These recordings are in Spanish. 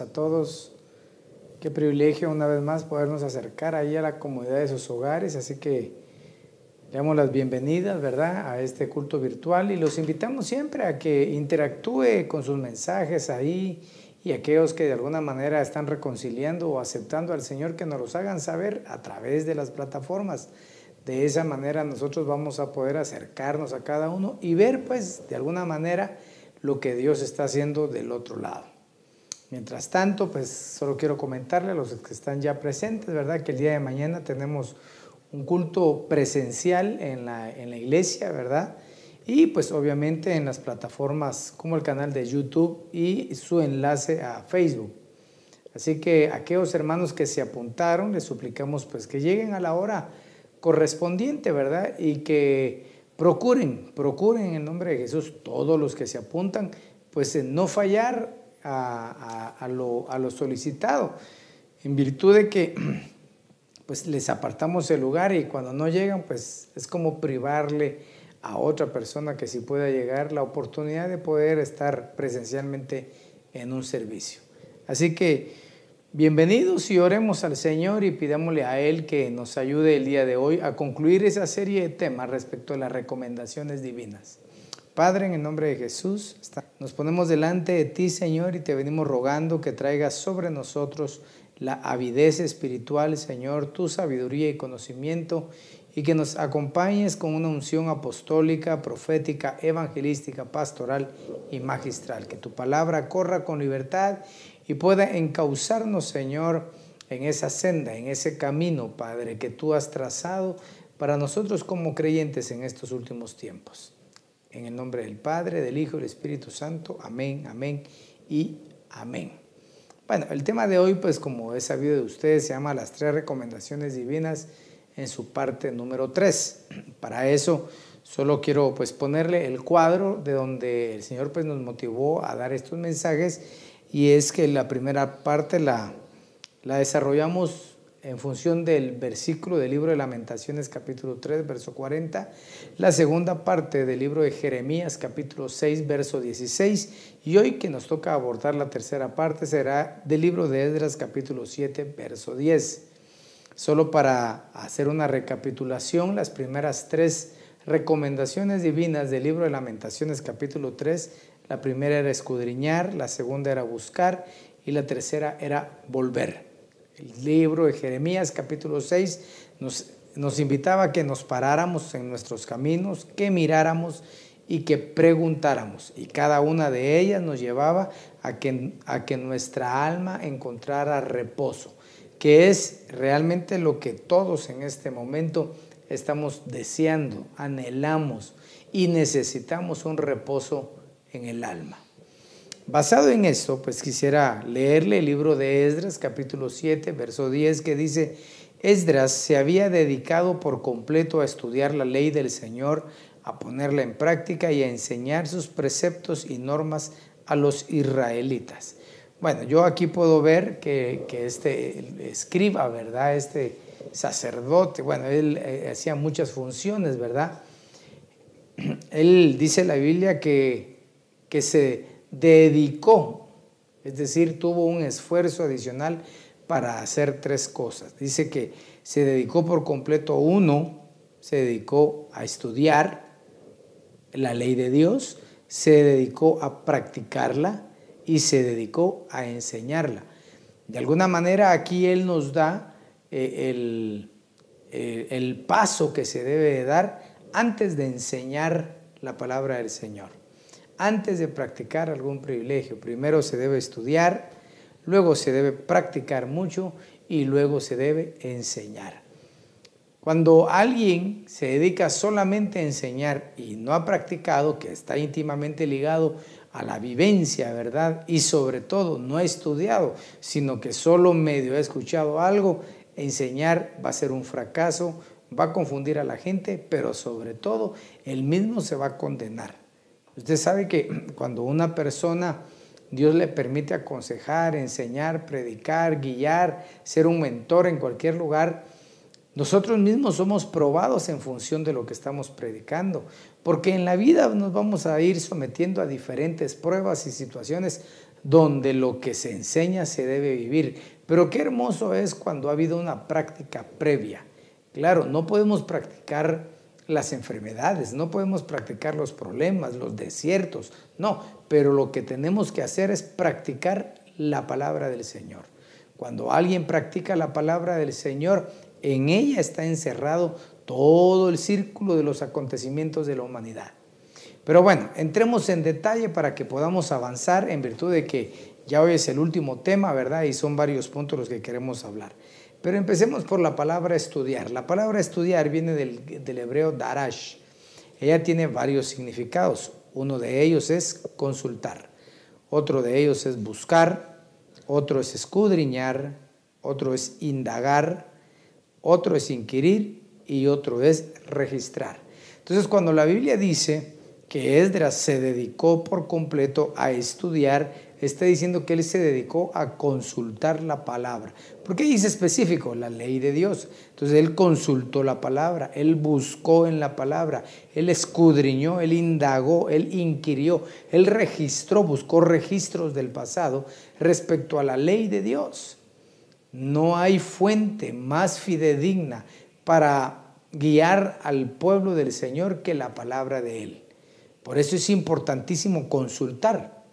A todos. Qué privilegio una vez más podernos acercar ahí a la comodidad de sus hogares. Así que le damos las bienvenidas, ¿verdad?, a este culto virtual y los invitamos siempre a que interactúe con sus mensajes ahí y aquellos que de alguna manera están reconciliando o aceptando al Señor que nos los hagan saber a través de las plataformas. De esa manera nosotros vamos a poder acercarnos a cada uno y ver pues de alguna manera lo que Dios está haciendo del otro lado. Mientras tanto, pues solo quiero comentarle a los que están ya presentes, ¿verdad? Que el día de mañana tenemos un culto presencial en la, en la iglesia, ¿verdad? Y pues obviamente en las plataformas como el canal de YouTube y su enlace a Facebook. Así que a aquellos hermanos que se apuntaron, les suplicamos pues que lleguen a la hora correspondiente, ¿verdad? Y que procuren, procuren en el nombre de Jesús todos los que se apuntan, pues en no fallar a, lo, solicitado, en virtud de que pues les apartamos el lugar y cuando no llegan, pues es como privarle a otra persona que sí pueda llegar la oportunidad de poder estar presencialmente en un servicio. Así que bienvenidos y oremos al Señor y pidámosle a Él que nos ayude el día de hoy a concluir esa serie de temas respecto a las recomendaciones divinas. Padre, en el nombre de Jesús, nos ponemos delante de ti, Señor, y te venimos rogando que traigas sobre nosotros la avidez espiritual, Señor, tu sabiduría y conocimiento, y que nos acompañes con una unción apostólica, profética, evangelística, pastoral y magistral. Que tu palabra corra con libertad y pueda encauzarnos, Señor, en esa senda, en ese camino, Padre, que tú has trazado para nosotros como creyentes en estos últimos tiempos. En el nombre del Padre, del Hijo y del Espíritu Santo. Amén, amén y amén. Bueno, el tema de hoy, pues como es sabido de ustedes, se llama las tres recomendaciones divinas en su parte número tres. Para eso solo quiero pues ponerle el cuadro de donde el Señor pues nos motivó a dar estos mensajes y es que la primera parte la, la desarrollamos en función del versículo del libro de Lamentaciones capítulo 3, verso 40, la segunda parte del libro de Jeremías capítulo 6, verso 16, y hoy que nos toca abordar la tercera parte será del libro de Esdras capítulo 7, verso 10. Solo para hacer una recapitulación, las primeras tres recomendaciones divinas del libro de Lamentaciones capítulo 3, la primera era escudriñar, la segunda era buscar y la tercera era volver. El libro de Jeremías capítulo 6 nos, invitaba a que nos paráramos en nuestros caminos, que miráramos y que preguntáramos. Y cada una de ellas nos llevaba a que, a que nuestra alma encontrara reposo, que es realmente lo que todos en este momento estamos deseando, anhelamos y necesitamos un reposo en el alma. Basado en esto, pues quisiera leerle el libro de Esdras, capítulo 7, verso 10, que dice, Esdras se había dedicado por completo a estudiar la ley del Señor, a ponerla en práctica y a enseñar sus preceptos y normas a los israelitas. Bueno, yo aquí puedo ver que, este escriba, ¿verdad? Este sacerdote, bueno, él eh, hacía muchas funciones, ¿verdad? Él dice la Biblia que, que se dedicó, es decir, tuvo un esfuerzo adicional para hacer tres cosas. Dice que se dedicó por completo, uno, se dedicó a estudiar la ley de Dios, se dedicó a practicarla y se dedicó a enseñarla. De alguna manera aquí Él nos da eh, el, eh, el paso que se debe dar antes de enseñar la palabra del Señor antes de practicar algún privilegio. Primero se debe estudiar, luego se debe practicar mucho y luego se debe enseñar. Cuando alguien se dedica solamente a enseñar y no ha practicado, que está íntimamente ligado a la vivencia, ¿verdad? Y sobre todo no ha estudiado, sino que solo medio ha escuchado algo, enseñar va a ser un fracaso, va a confundir a la gente, pero sobre todo él mismo se va a condenar. Usted sabe que cuando una persona Dios le permite aconsejar, enseñar, predicar, guiar, ser un mentor en cualquier lugar, nosotros mismos somos probados en función de lo que estamos predicando, porque en la vida nos vamos a ir sometiendo a diferentes pruebas y situaciones donde lo que se enseña se debe vivir. Pero qué hermoso es cuando ha habido una práctica previa. Claro, no podemos practicar las enfermedades, no podemos practicar los problemas, los desiertos, no, pero lo que tenemos que hacer es practicar la palabra del Señor. Cuando alguien practica la palabra del Señor, en ella está encerrado todo el círculo de los acontecimientos de la humanidad. Pero bueno, entremos en detalle para que podamos avanzar en virtud de que ya hoy es el último tema, ¿verdad? Y son varios puntos los que queremos hablar. Pero empecemos por la palabra estudiar. La palabra estudiar viene del, hebreo darash. Ella tiene varios significados. Uno de ellos es consultar, otro de ellos es buscar, otro es escudriñar, otro es indagar, otro es inquirir y otro es registrar. Entonces, cuando la Biblia dice que Esdras se dedicó por completo a estudiar, está diciendo que él se dedicó a consultar la palabra. ¿Por qué dice específico? La ley de Dios. Entonces él consultó la palabra, él buscó en la palabra, él escudriñó, él indagó, él inquirió, él registró, buscó registros del pasado respecto a la ley de Dios. No hay fuente más fidedigna para guiar al pueblo del Señor que la palabra de Él. Por eso es importantísimo consultar.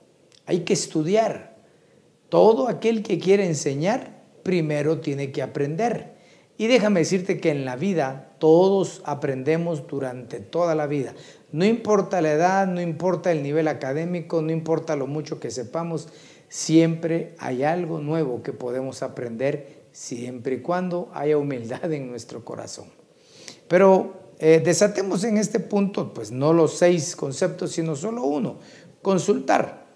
Hay que estudiar. Todo aquel que quiere enseñar, primero tiene que aprender. Y déjame decirte que en la vida todos aprendemos durante toda la vida. No importa la edad, no importa el nivel académico, no importa lo mucho que sepamos, Siempre hay algo nuevo que podemos aprender siempre y cuando haya humildad en nuestro corazón. Pero eh, desatemos en este punto, pues no los seis conceptos, sino solo uno, consultar.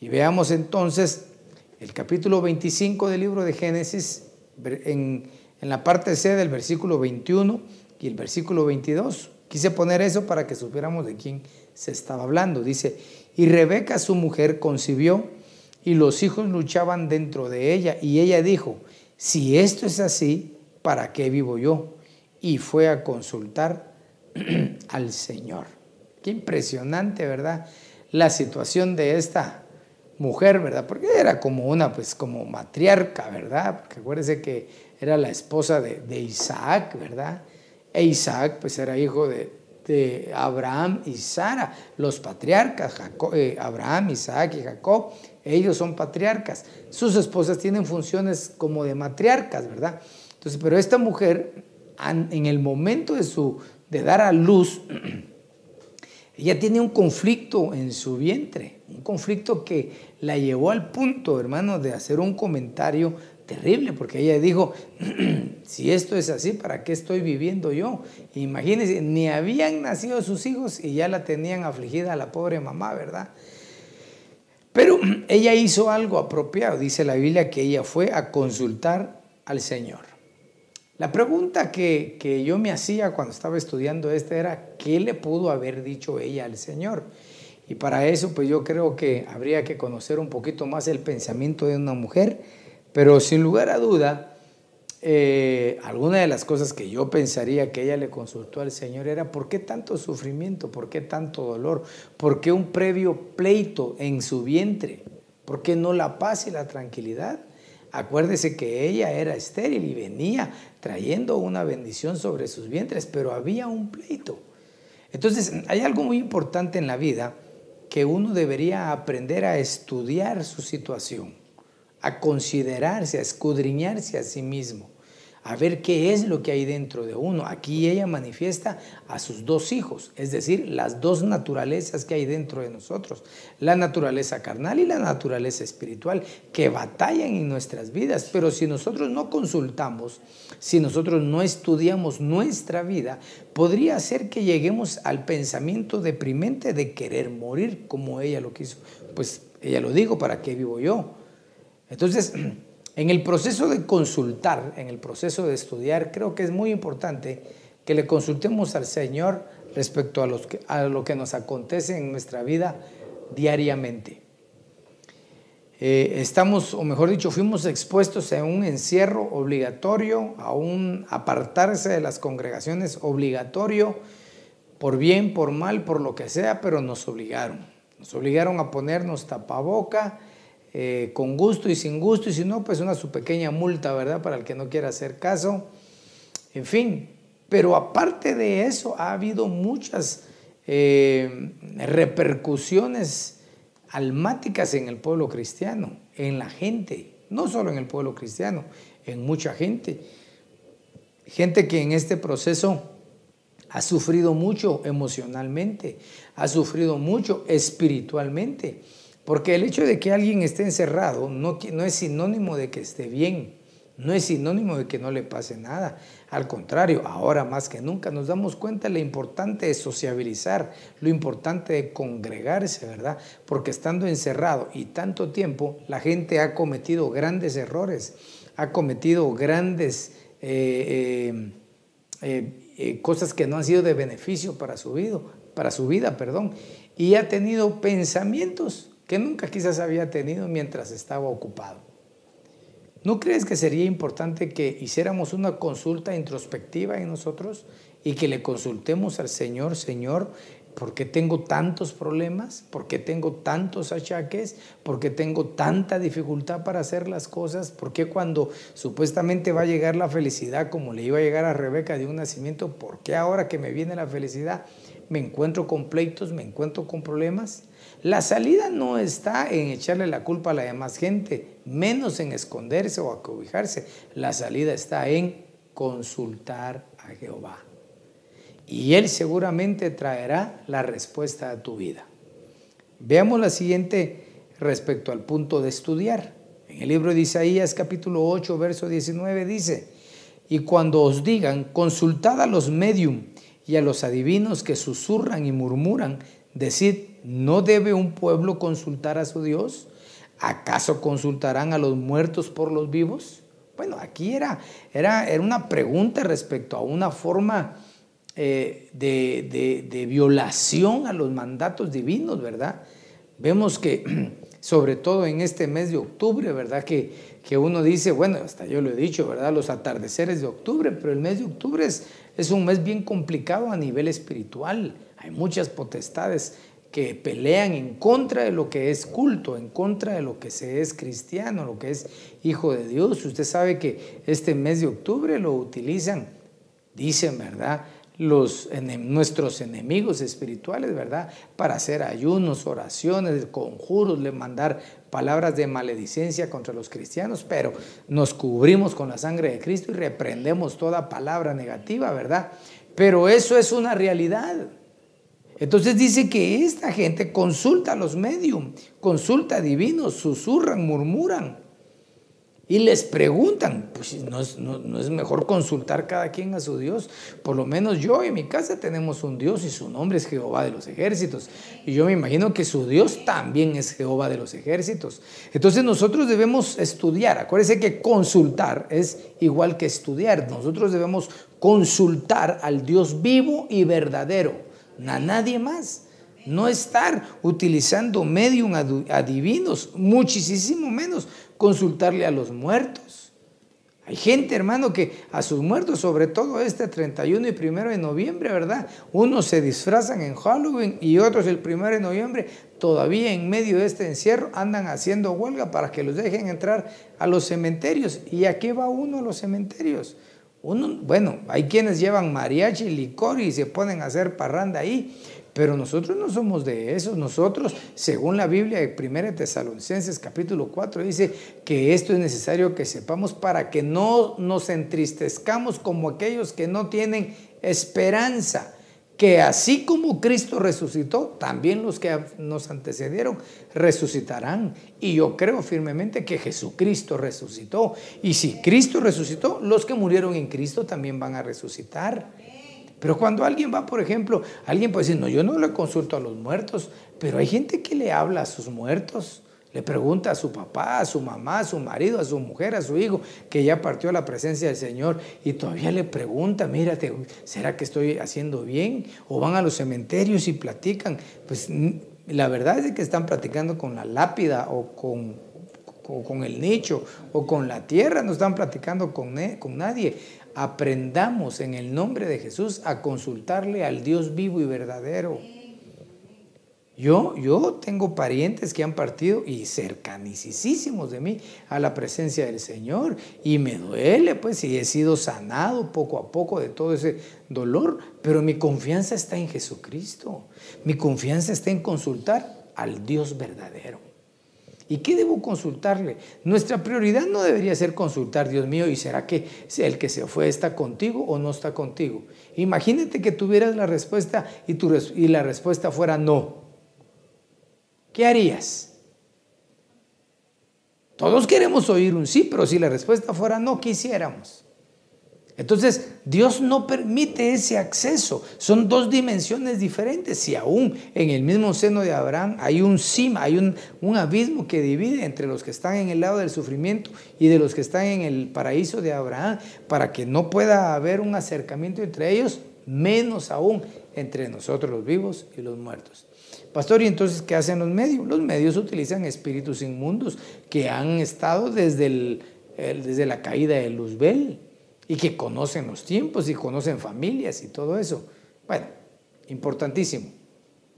Y veamos entonces el capítulo 25 del libro de Génesis, en, en la parte C del versículo 21 y el versículo 22. Quise poner eso para que supiéramos de quién se estaba hablando. Dice, y Rebeca su mujer concibió y los hijos luchaban dentro de ella. Y ella dijo, si esto es así, ¿para qué vivo yo? Y fue a consultar al Señor. Qué impresionante, ¿verdad? La situación de esta mujer, ¿verdad? Porque era como una, pues como matriarca, ¿verdad? Porque acuérdense que era la esposa de, Isaac, ¿verdad? E Isaac, pues era hijo de, de Abraham y Sara, los patriarcas, eh, Abraham, Isaac y Jacob, ellos son patriarcas. Sus esposas tienen funciones como de matriarcas, ¿verdad? Entonces, pero esta mujer, en el momento de, su, de dar a luz, ella tiene un conflicto en su vientre, un conflicto que la llevó al punto, hermano, de hacer un comentario terrible, porque ella dijo, si esto es así, ¿para qué estoy viviendo yo? Imagínense, ni habían nacido sus hijos y ya la tenían afligida a la pobre mamá, ¿verdad? Pero ella hizo algo apropiado, dice la Biblia que ella fue a consultar al Señor. La pregunta que, que yo me hacía cuando estaba estudiando esta era, ¿qué le pudo haber dicho ella al Señor? Y para eso, pues yo creo que habría que conocer un poquito más el pensamiento de una mujer, pero sin lugar a duda, eh, alguna de las cosas que yo pensaría que ella le consultó al Señor era ¿por qué tanto sufrimiento? ¿Por qué tanto dolor? ¿Por qué un previo pleito en su vientre? ¿Por qué no la paz y la tranquilidad? Acuérdese que ella era estéril y venía trayendo una bendición sobre sus vientres, pero había un pleito. Entonces, hay algo muy importante en la vida que uno debería aprender a estudiar su situación, a considerarse, a escudriñarse a sí mismo a ver qué es lo que hay dentro de uno. Aquí ella manifiesta a sus dos hijos, es decir, las dos naturalezas que hay dentro de nosotros, la naturaleza carnal y la naturaleza espiritual, que batallan en nuestras vidas. Pero si nosotros no consultamos, si nosotros no estudiamos nuestra vida, podría ser que lleguemos al pensamiento deprimente de querer morir como ella lo quiso. Pues ella lo dijo, ¿para qué vivo yo? Entonces, en el proceso de consultar, en el proceso de estudiar, creo que es muy importante que le consultemos al Señor respecto a, lo que nos acontece en nuestra vida diariamente. Eh, estamos, o mejor dicho, fuimos expuestos a un encierro obligatorio, a un apartarse de las congregaciones obligatorio, por bien, por mal, por lo que sea, pero nos obligaron. Nos obligaron a ponernos tapaboca, eh, con gusto y sin gusto, y si no, pues una su pequeña multa, ¿verdad? Para el que no quiera hacer caso. En fin, pero aparte de eso, ha habido muchas eh, repercusiones almáticas en el pueblo cristiano, en la gente, no solo en el pueblo cristiano, en mucha gente. Gente que en este proceso ha sufrido mucho emocionalmente, ha sufrido mucho espiritualmente. Porque el hecho de que alguien esté encerrado no, no es sinónimo de que esté bien, no es sinónimo de que no le pase nada. Al contrario, ahora más que nunca nos damos cuenta de lo importante de sociabilizar, lo importante de congregarse, ¿verdad? Porque estando encerrado y tanto tiempo, la gente ha cometido grandes errores, ha cometido grandes eh, eh, eh, cosas que no han sido de beneficio para su vida, para su vida, perdón, y ha tenido pensamientos que nunca quizás había tenido mientras estaba ocupado. ¿No crees que sería importante que hiciéramos una consulta introspectiva en nosotros y que le consultemos al Señor, Señor, ¿por qué tengo tantos problemas? ¿Por qué tengo tantos achaques? ¿Por qué tengo tanta dificultad para hacer las cosas? ¿Por qué cuando supuestamente va a llegar la felicidad como le iba a llegar a Rebeca de un nacimiento, ¿por qué ahora que me viene la felicidad me encuentro con pleitos, me encuentro con problemas? La salida no está en echarle la culpa a la demás gente, menos en esconderse o acobijarse. La salida está en consultar a Jehová. Y Él seguramente traerá la respuesta a tu vida. Veamos la siguiente respecto al punto de estudiar. En el libro de Isaías capítulo 8, verso 19 dice, y cuando os digan, consultad a los medium y a los adivinos que susurran y murmuran, decid, ¿No debe un pueblo consultar a su Dios? ¿Acaso consultarán a los muertos por los vivos? Bueno, aquí era, era, era una pregunta respecto a una forma eh, de, violación a los mandatos divinos, ¿verdad? Vemos que, sobre todo en este mes de octubre, ¿verdad? Que, que uno dice, bueno, hasta yo lo he dicho, ¿verdad? Los atardeceres de octubre, pero el mes de octubre es, es un mes bien complicado a nivel espiritual. Hay muchas potestades que pelean en contra de lo que es culto, en contra de lo que se es cristiano, lo que es hijo de Dios. Usted sabe que este mes de octubre lo utilizan, dicen, ¿verdad? Los, nuestros enemigos espirituales, ¿verdad? Para hacer ayunos, oraciones, conjuros, le mandar palabras de maledicencia contra los cristianos, pero nos cubrimos con la sangre de Cristo y reprendemos toda palabra negativa, ¿verdad? Pero eso es una realidad. Entonces dice que esta gente consulta a los medium, consulta a divinos, susurran, murmuran y les preguntan, pues no es, mejor consultar cada quien a su Dios. Por lo menos yo en mi casa tenemos un Dios y su nombre es Jehová de los ejércitos. Y yo me imagino que su Dios también es Jehová de los ejércitos. Entonces nosotros debemos estudiar. Acuérdense que consultar es igual que estudiar. Nosotros debemos consultar al Dios vivo y verdadero a nadie más. No estar utilizando medium adivinos, muchísimo menos consultarle a los muertos. Hay gente, hermano, que a sus muertos, sobre todo este 31 y 1 de noviembre, ¿verdad? Unos se disfrazan en Halloween y otros el 1 de noviembre, todavía en medio de este encierro, andan haciendo huelga para que los dejen entrar a los cementerios. ¿Y a qué va uno a los cementerios? Uno, bueno, hay quienes llevan mariachi, licor y se ponen a hacer parranda ahí, pero nosotros no somos de esos. Nosotros, según la Biblia de 1 Tesalonicenses capítulo 4, dice que esto es necesario que sepamos para que no nos entristezcamos como aquellos que no tienen esperanza que así como Cristo resucitó, también los que nos antecedieron resucitarán. Y yo creo firmemente que Jesucristo resucitó. Y si Cristo resucitó, los que murieron en Cristo también van a resucitar. Pero cuando alguien va, por ejemplo, alguien puede decir, no, yo no le consulto a los muertos, pero hay gente que le habla a sus muertos. Le pregunta a su papá, a su mamá, a su marido, a su mujer, a su hijo, que ya partió a la presencia del Señor y todavía le pregunta, mírate, ¿será que estoy haciendo bien? O van a los cementerios y platican. Pues la verdad es que están platicando con la lápida o con, con el nicho o con la tierra, no están platicando con, con nadie. Aprendamos en el nombre de Jesús a consultarle al Dios vivo y verdadero. Yo, yo tengo parientes que han partido y cercanicísimos de mí a la presencia del Señor y me duele pues y he sido sanado poco a poco de todo ese dolor, pero mi confianza está en Jesucristo, mi confianza está en consultar al Dios verdadero. ¿Y qué debo consultarle? Nuestra prioridad no debería ser consultar, Dios mío, ¿y será que el que se fue está contigo o no está contigo? Imagínate que tuvieras la respuesta y, la respuesta fuera no. ¿Qué harías? Todos queremos oír un sí, pero si la respuesta fuera no, quisiéramos. Entonces, Dios no permite ese acceso. Son dos dimensiones diferentes. Si aún en el mismo seno de Abraham hay un cima, hay un, un, abismo que divide entre los que están en el lado del sufrimiento y de los que están en el paraíso de Abraham, para que no pueda haber un acercamiento entre ellos, menos aún entre nosotros los vivos y los muertos. Pastor, ¿y entonces qué hacen los medios? Los medios utilizan espíritus inmundos que han estado desde, desde la caída de Luzbel y que conocen los tiempos y conocen familias y todo eso. Bueno, importantísimo.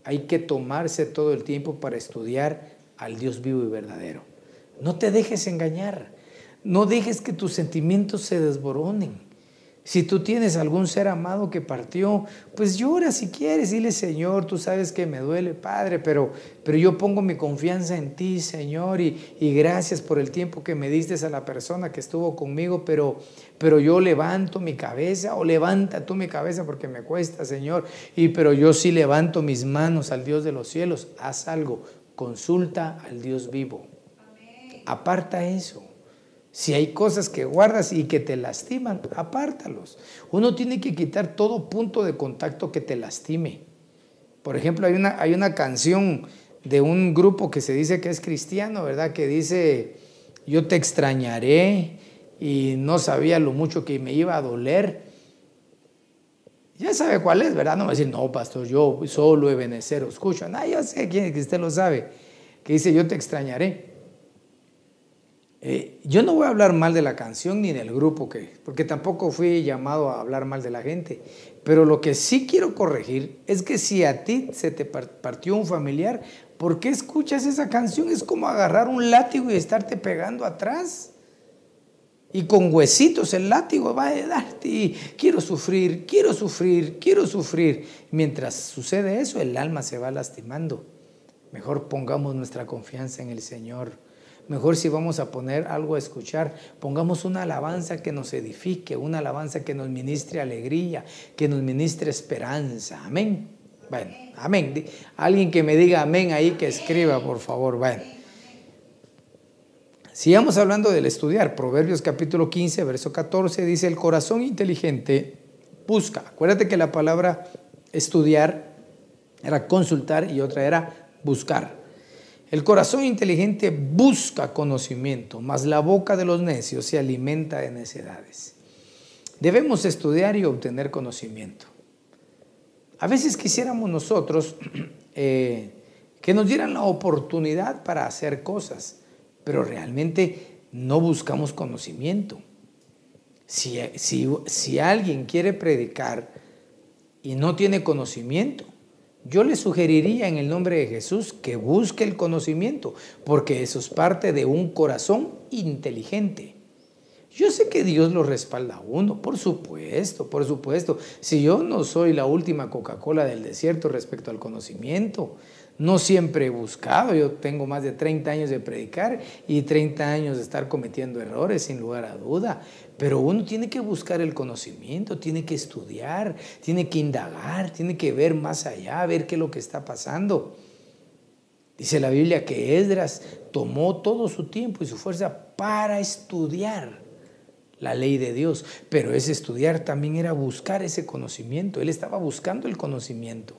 Hay que tomarse todo el tiempo para estudiar al Dios vivo y verdadero. No te dejes engañar. No dejes que tus sentimientos se desboronen. Si tú tienes algún ser amado que partió, pues llora si quieres, dile Señor, tú sabes que me duele, Padre, pero, pero yo pongo mi confianza en ti, Señor, y, gracias por el tiempo que me diste a la persona que estuvo conmigo, pero, pero yo levanto mi cabeza, o levanta tú mi cabeza porque me cuesta, Señor, y pero yo sí levanto mis manos al Dios de los cielos, haz algo, consulta al Dios vivo. Aparta eso. Si hay cosas que guardas y que te lastiman, apártalos. Uno tiene que quitar todo punto de contacto que te lastime. Por ejemplo, hay una, hay una canción de un grupo que se dice que es cristiano, ¿verdad? Que dice, yo te extrañaré y no sabía lo mucho que me iba a doler. Ya sabe cuál es, ¿verdad? No a decir, no, pastor, yo solo Ebenecer, escucho. No, yo sé quién, que usted lo sabe. Que dice, yo te extrañaré. Eh, yo no voy a hablar mal de la canción ni del grupo, que, porque tampoco fui llamado a hablar mal de la gente. Pero lo que sí quiero corregir es que si a ti se te partió un familiar, ¿por qué escuchas esa canción? Es como agarrar un látigo y estarte pegando atrás. Y con huesitos el látigo va a darte y quiero sufrir, quiero sufrir, quiero sufrir. Mientras sucede eso, el alma se va lastimando. Mejor pongamos nuestra confianza en el Señor Mejor si vamos a poner algo a escuchar, pongamos una alabanza que nos edifique, una alabanza que nos ministre alegría, que nos ministre esperanza. Amén. Bueno, amén. Alguien que me diga amén ahí, que escriba, por favor. Bueno. Sigamos hablando del estudiar. Proverbios capítulo 15, verso 14 dice, el corazón inteligente busca. Acuérdate que la palabra estudiar era consultar y otra era buscar. El corazón inteligente busca conocimiento, mas la boca de los necios se alimenta de necedades. Debemos estudiar y obtener conocimiento. A veces quisiéramos nosotros eh, que nos dieran la oportunidad para hacer cosas, pero realmente no buscamos conocimiento. Si, si alguien quiere predicar y no tiene conocimiento, yo le sugeriría en el nombre de Jesús que busque el conocimiento, porque eso es parte de un corazón inteligente. Yo sé que Dios lo respalda a uno, por supuesto, por supuesto. Si yo no soy la última Coca-Cola del desierto respecto al conocimiento, no siempre he buscado, yo tengo más de 30 años de predicar y 30 años de estar cometiendo errores, sin lugar a duda, pero uno tiene que buscar el conocimiento, tiene que estudiar, tiene que indagar, tiene que ver más allá, ver qué es lo que está pasando. Dice la Biblia que Esdras tomó todo su tiempo y su fuerza para estudiar la ley de Dios, pero ese estudiar también era buscar ese conocimiento, él estaba buscando el conocimiento.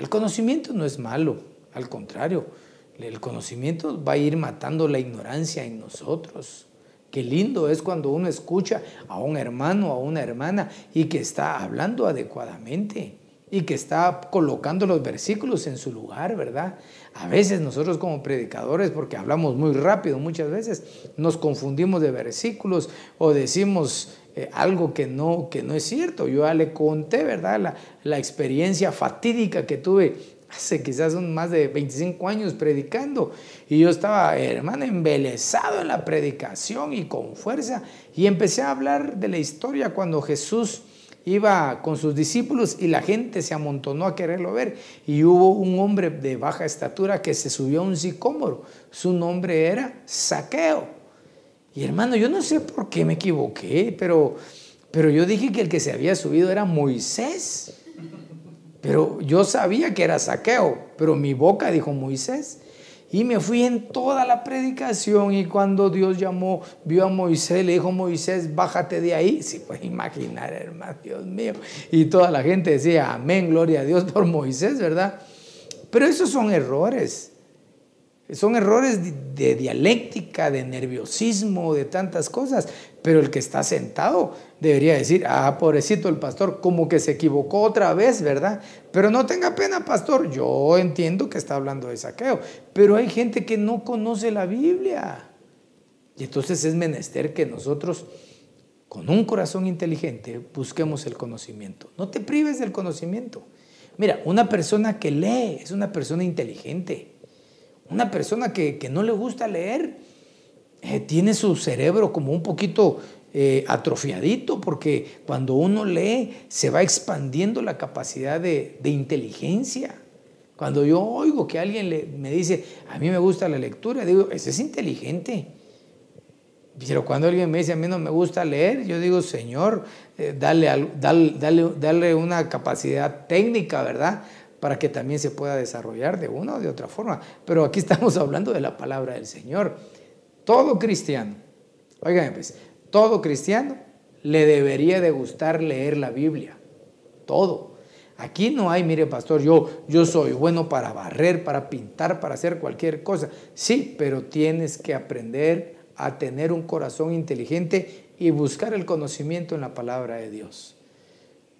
El conocimiento no es malo, al contrario, el conocimiento va a ir matando la ignorancia en nosotros. Qué lindo es cuando uno escucha a un hermano o a una hermana y que está hablando adecuadamente y que está colocando los versículos en su lugar, ¿verdad? A veces nosotros como predicadores, porque hablamos muy rápido muchas veces, nos confundimos de versículos o decimos eh, algo que no, que no es cierto. Yo ya le conté, ¿verdad? La, la experiencia fatídica que tuve hace quizás más de 25 años predicando y yo estaba, hermano, embelesado en la predicación y con fuerza y empecé a hablar de la historia cuando Jesús iba con sus discípulos y la gente se amontonó a quererlo ver. Y hubo un hombre de baja estatura que se subió a un sicómoro. Su nombre era Saqueo. Y hermano, yo no sé por qué me equivoqué, pero, pero yo dije que el que se había subido era Moisés. Pero yo sabía que era Saqueo, pero mi boca dijo Moisés. Y me fui en toda la predicación y cuando Dios llamó, vio a Moisés, le dijo, Moisés, bájate de ahí. Si puede imaginar, hermano, Dios mío. Y toda la gente decía, amén, gloria a Dios por Moisés, ¿verdad? Pero esos son errores. Son errores de dialéctica, de nerviosismo, de tantas cosas. Pero el que está sentado debería decir, ah, pobrecito el pastor, como que se equivocó otra vez, ¿verdad? Pero no tenga pena, pastor. Yo entiendo que está hablando de saqueo. Pero hay gente que no conoce la Biblia. Y entonces es menester que nosotros, con un corazón inteligente, busquemos el conocimiento. No te prives del conocimiento. Mira, una persona que lee es una persona inteligente. Una persona que, no le gusta leer eh, tiene su cerebro como un poquito eh, atrofiadito porque cuando uno lee se va expandiendo la capacidad de, inteligencia. Cuando yo oigo que alguien me dice, a mí me gusta la lectura, digo, ese es inteligente. Pero cuando alguien me dice, a mí no me gusta leer, yo digo, Señor, eh, dale, dale, dale, una capacidad técnica, ¿verdad? Para que también se pueda desarrollar de una o de otra forma. Pero aquí estamos hablando de la palabra del Señor. Todo cristiano, oigan, pues, todo cristiano le debería de gustar leer la Biblia. Todo. Aquí no hay, mire pastor, yo, yo soy bueno para barrer, para pintar, para hacer cualquier cosa. Sí, pero tienes que aprender a tener un corazón inteligente y buscar el conocimiento en la palabra de Dios.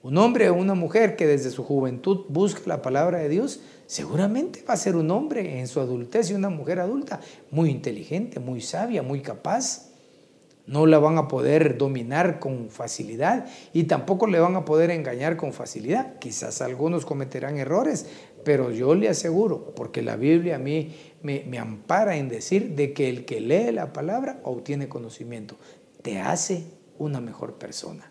Un hombre o una mujer que desde su juventud busca la palabra de Dios, seguramente va a ser un hombre en su adultez y una mujer adulta muy inteligente, muy sabia, muy capaz. No la van a poder dominar con facilidad y tampoco le van a poder engañar con facilidad. Quizás algunos cometerán errores, pero yo le aseguro, porque la Biblia a mí me, me ampara en decir de que el que lee la palabra obtiene conocimiento, te hace una mejor persona.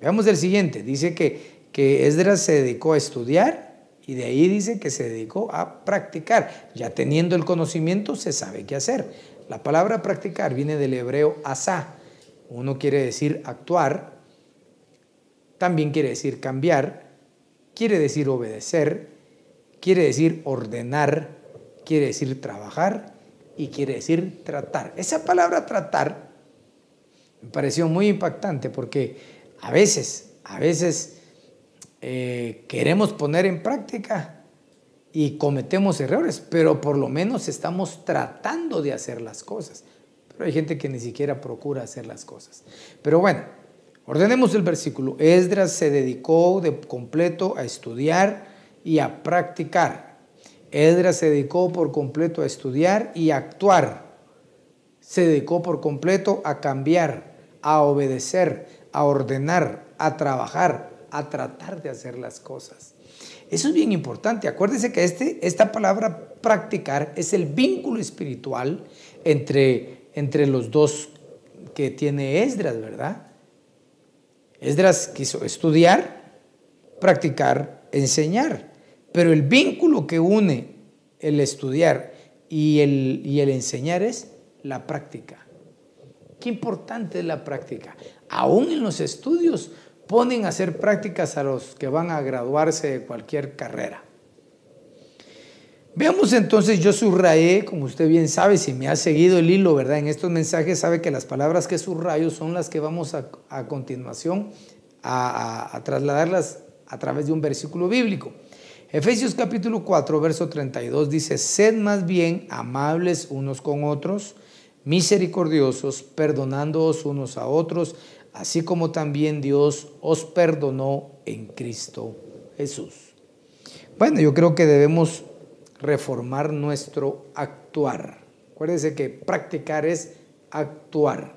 Veamos el siguiente. Dice que, que Esdras se dedicó a estudiar y de ahí dice que se dedicó a practicar. Ya teniendo el conocimiento se sabe qué hacer. La palabra practicar viene del hebreo asá. Uno quiere decir actuar, también quiere decir cambiar, quiere decir obedecer, quiere decir ordenar, quiere decir trabajar y quiere decir tratar. Esa palabra tratar me pareció muy impactante porque a veces, a veces eh, queremos poner en práctica y cometemos errores, pero por lo menos estamos tratando de hacer las cosas. Pero hay gente que ni siquiera procura hacer las cosas. Pero bueno, ordenemos el versículo. Esdras se dedicó de completo a estudiar y a practicar. Esdras se dedicó por completo a estudiar y a actuar. Se dedicó por completo a cambiar, a obedecer, a ordenar, a trabajar, a tratar de hacer las cosas. Eso es bien importante. Acuérdese que este, esta palabra practicar es el vínculo espiritual entre, entre los dos que tiene Esdras, ¿verdad? Esdras quiso estudiar, practicar, enseñar, pero el vínculo que une el estudiar y el, y el enseñar es la práctica. Qué importante es la práctica. Aún en los estudios ponen a hacer prácticas a los que van a graduarse de cualquier carrera. Veamos entonces, yo subrayé, como usted bien sabe, si me ha seguido el hilo, ¿verdad? En estos mensajes sabe que las palabras que subrayo son las que vamos a, continuación a, a, a trasladarlas a través de un versículo bíblico. Efesios capítulo 4, verso 32 dice, sed más bien amables unos con otros, misericordiosos, perdonándoos unos a otros, así como también Dios os perdonó en Cristo Jesús. Bueno, yo creo que debemos reformar nuestro actuar. Acuérdense que practicar es actuar.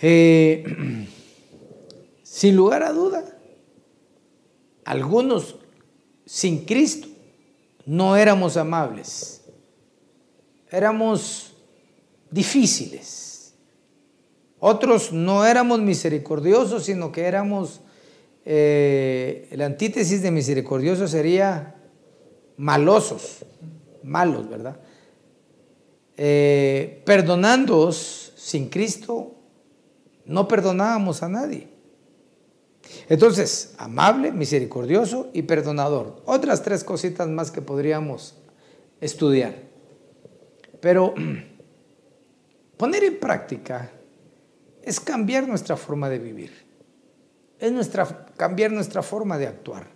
Eh, sin lugar a duda, algunos sin Cristo no éramos amables, éramos difíciles. Otros no éramos misericordiosos, sino que éramos, eh, la antítesis de misericordioso sería malosos, malos, ¿verdad? Eh, perdonándoos sin Cristo, no perdonábamos a nadie. Entonces, amable, misericordioso y perdonador. Otras tres cositas más que podríamos estudiar. Pero poner en práctica es cambiar nuestra forma de vivir. Es nuestra, cambiar nuestra forma de actuar.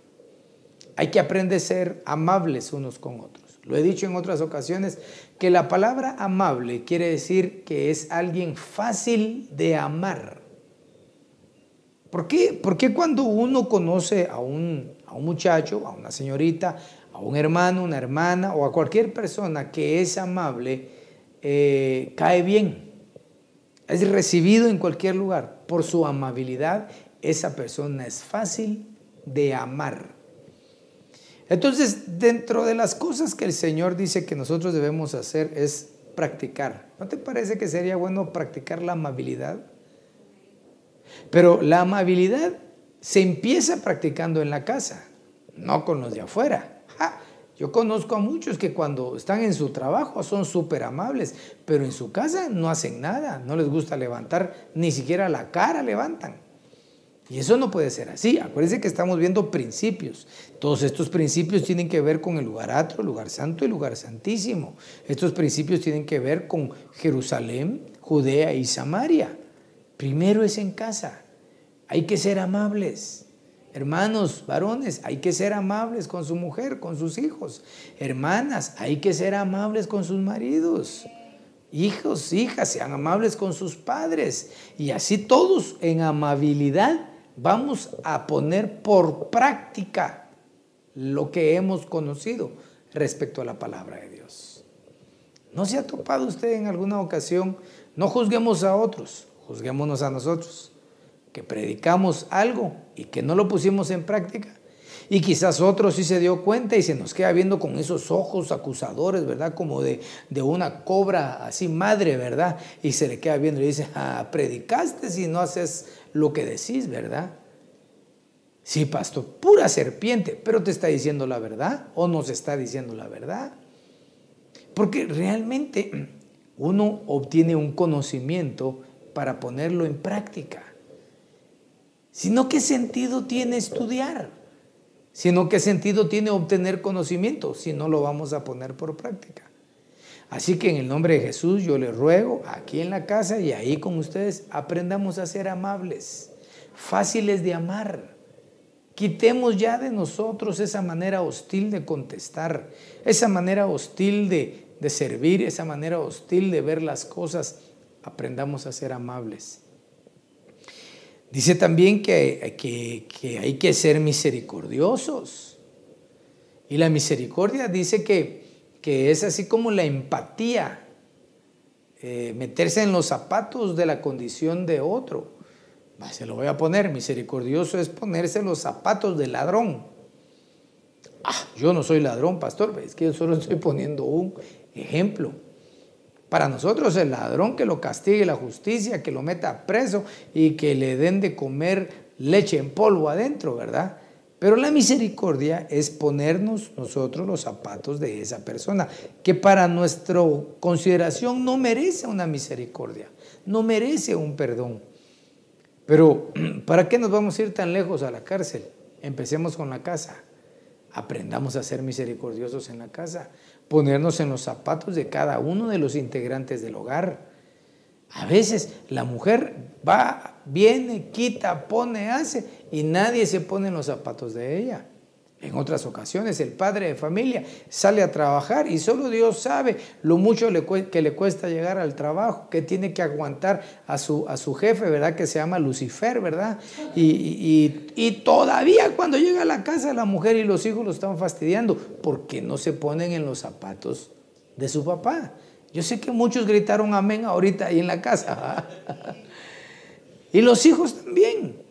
Hay que aprender a ser amables unos con otros. Lo he dicho en otras ocasiones que la palabra amable quiere decir que es alguien fácil de amar. ¿Por qué? Porque cuando uno conoce a un, a un muchacho, a una señorita, a un hermano, una hermana o a cualquier persona que es amable, eh, cae bien, es recibido en cualquier lugar. Por su amabilidad, esa persona es fácil de amar. Entonces, dentro de las cosas que el Señor dice que nosotros debemos hacer es practicar. ¿No te parece que sería bueno practicar la amabilidad? Pero la amabilidad se empieza practicando en la casa, no con los de afuera. Yo conozco a muchos que cuando están en su trabajo son súper amables, pero en su casa no hacen nada, no les gusta levantar, ni siquiera la cara levantan. Y eso no puede ser así. Acuérdense que estamos viendo principios. Todos estos principios tienen que ver con el lugar atro, lugar santo y lugar santísimo. Estos principios tienen que ver con Jerusalén, Judea y Samaria. Primero es en casa. Hay que ser amables. Hermanos, varones, hay que ser amables con su mujer, con sus hijos. Hermanas, hay que ser amables con sus maridos. Hijos, hijas, sean amables con sus padres. Y así todos en amabilidad vamos a poner por práctica lo que hemos conocido respecto a la palabra de Dios. ¿No se ha topado usted en alguna ocasión? No juzguemos a otros, juzguémonos a nosotros, que predicamos algo y que no lo pusimos en práctica. Y quizás otro sí se dio cuenta y se nos queda viendo con esos ojos acusadores, ¿verdad? Como de, de una cobra así madre, ¿verdad? Y se le queda viendo y dice, ah, predicaste si no haces lo que decís, ¿verdad? Sí, pastor, pura serpiente, pero te está diciendo la verdad o nos está diciendo la verdad. Porque realmente uno obtiene un conocimiento para ponerlo en práctica. Sino qué sentido tiene estudiar, sino qué sentido tiene obtener conocimiento si no lo vamos a poner por práctica. Así que en el nombre de Jesús yo les ruego aquí en la casa y ahí con ustedes aprendamos a ser amables, fáciles de amar. Quitemos ya de nosotros esa manera hostil de contestar, esa manera hostil de, de servir, esa manera hostil de ver las cosas aprendamos a ser amables. Dice también que, que, hay que ser misericordiosos. Y la misericordia dice que, que es así como la empatía, eh, meterse en los zapatos de la condición de otro. Se lo voy a poner, misericordioso es ponerse en los zapatos del ladrón. Ah, yo no soy ladrón, pastor, es que yo solo estoy poniendo un ejemplo. Para nosotros el ladrón que lo castigue la justicia, que lo meta preso y que le den de comer leche en polvo adentro, ¿verdad? Pero la misericordia es ponernos nosotros los zapatos de esa persona, que para nuestra consideración no merece una misericordia, no merece un perdón. Pero ¿para qué nos vamos a ir tan lejos a la cárcel? Empecemos con la casa. Aprendamos a ser misericordiosos en la casa, ponernos en los zapatos de cada uno de los integrantes del hogar a veces la mujer va, viene, quita, pone, hace y nadie se pone en los zapatos de ella. En otras ocasiones el padre de familia sale a trabajar y solo Dios sabe lo mucho que le cuesta llegar al trabajo, que tiene que aguantar a su, a su jefe, ¿verdad? Que se llama Lucifer, ¿verdad? Y, y todavía cuando llega a la casa la mujer y los hijos lo están fastidiando porque no se ponen en los zapatos de su papá. Yo sé que muchos gritaron amén ahorita ahí en la casa. y los hijos también.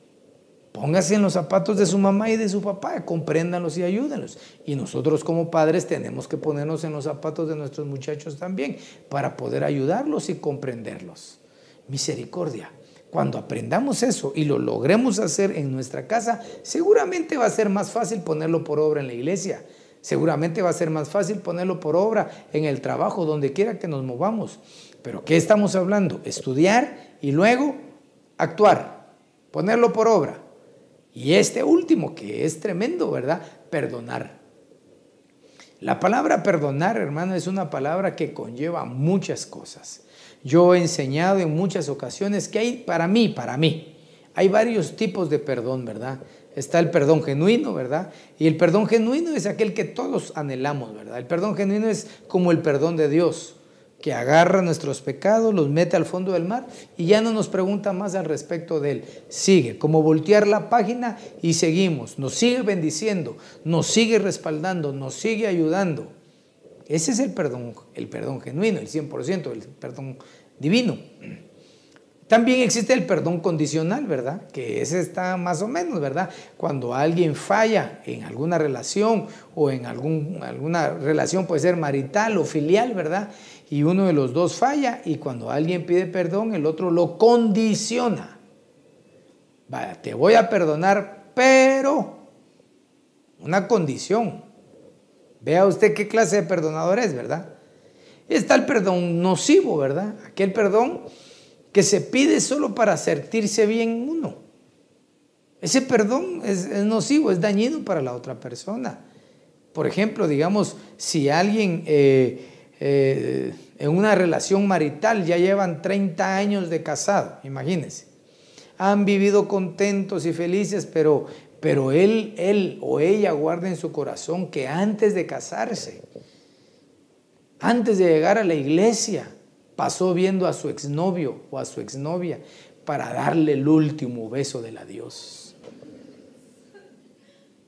Póngase en los zapatos de su mamá y de su papá, compréndanlos y ayúdenlos. Y nosotros como padres tenemos que ponernos en los zapatos de nuestros muchachos también para poder ayudarlos y comprenderlos. Misericordia. Cuando aprendamos eso y lo logremos hacer en nuestra casa, seguramente va a ser más fácil ponerlo por obra en la iglesia. Seguramente va a ser más fácil ponerlo por obra en el trabajo, donde quiera que nos movamos. Pero ¿qué estamos hablando? Estudiar y luego actuar, ponerlo por obra. Y este último, que es tremendo, ¿verdad? Perdonar. La palabra perdonar, hermano, es una palabra que conlleva muchas cosas. Yo he enseñado en muchas ocasiones que hay, para mí, para mí, hay varios tipos de perdón, ¿verdad? está el perdón genuino, ¿verdad? Y el perdón genuino es aquel que todos anhelamos, ¿verdad? El perdón genuino es como el perdón de Dios, que agarra nuestros pecados, los mete al fondo del mar y ya no nos pregunta más al respecto de él. Sigue, como voltear la página y seguimos. Nos sigue bendiciendo, nos sigue respaldando, nos sigue ayudando. Ese es el perdón, el perdón genuino, el 100%, el perdón divino. También existe el perdón condicional, ¿verdad? Que ese está más o menos, ¿verdad? Cuando alguien falla en alguna relación o en algún, alguna relación puede ser marital o filial, ¿verdad? Y uno de los dos falla y cuando alguien pide perdón, el otro lo condiciona. Vaya, te voy a perdonar, pero una condición. Vea usted qué clase de perdonador es, ¿verdad? Está el perdón nocivo, ¿verdad? Aquel perdón que se pide solo para sentirse bien uno. Ese perdón es, nocivo, es dañino para la otra persona. Por ejemplo, digamos, si alguien eh, eh, en una relación marital ya llevan 30 años de casado, imagínense, han vivido contentos y felices, pero, pero él, él o ella guarda en su corazón que antes de casarse, antes de llegar a la iglesia, pasó viendo a su exnovio o a su exnovia para darle el último beso del adiós.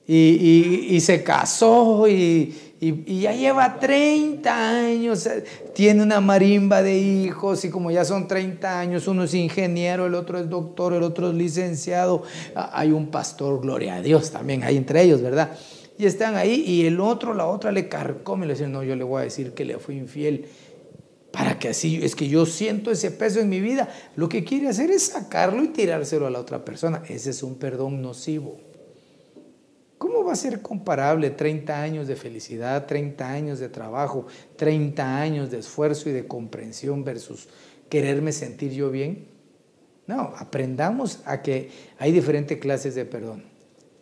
Y, se casó y, y, ya lleva 30 años, tiene una marimba de hijos y como ya son 30 años, uno es ingeniero, el otro es doctor, el otro es licenciado, hay un pastor, gloria a Dios también, hay entre ellos, ¿verdad? Y están ahí y el otro, la otra le carcome y le dice, no, yo le voy a decir que le fui infiel para que así, es que yo siento ese peso en mi vida, lo que quiere hacer es sacarlo y tirárselo a la otra persona. Ese es un perdón nocivo. ¿Cómo va a ser comparable 30 años de felicidad, 30 años de trabajo, 30 años de esfuerzo y de comprensión versus quererme sentir yo bien? No, aprendamos a que hay diferentes clases de perdón.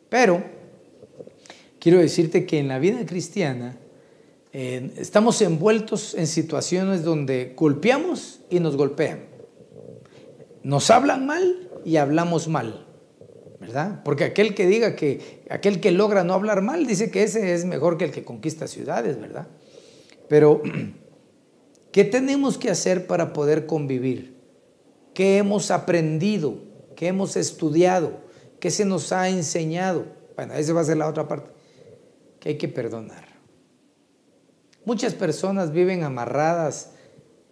Pero quiero decirte que en la vida cristiana estamos envueltos en situaciones donde golpeamos y nos golpean. Nos hablan mal y hablamos mal, ¿verdad? Porque aquel que diga que, aquel que logra no hablar mal, dice que ese es mejor que el que conquista ciudades, ¿verdad? Pero, ¿qué tenemos que hacer para poder convivir? ¿Qué hemos aprendido? ¿Qué hemos estudiado? ¿Qué se nos ha enseñado? Bueno, esa va a ser la otra parte, que hay que perdonar. Muchas personas viven amarradas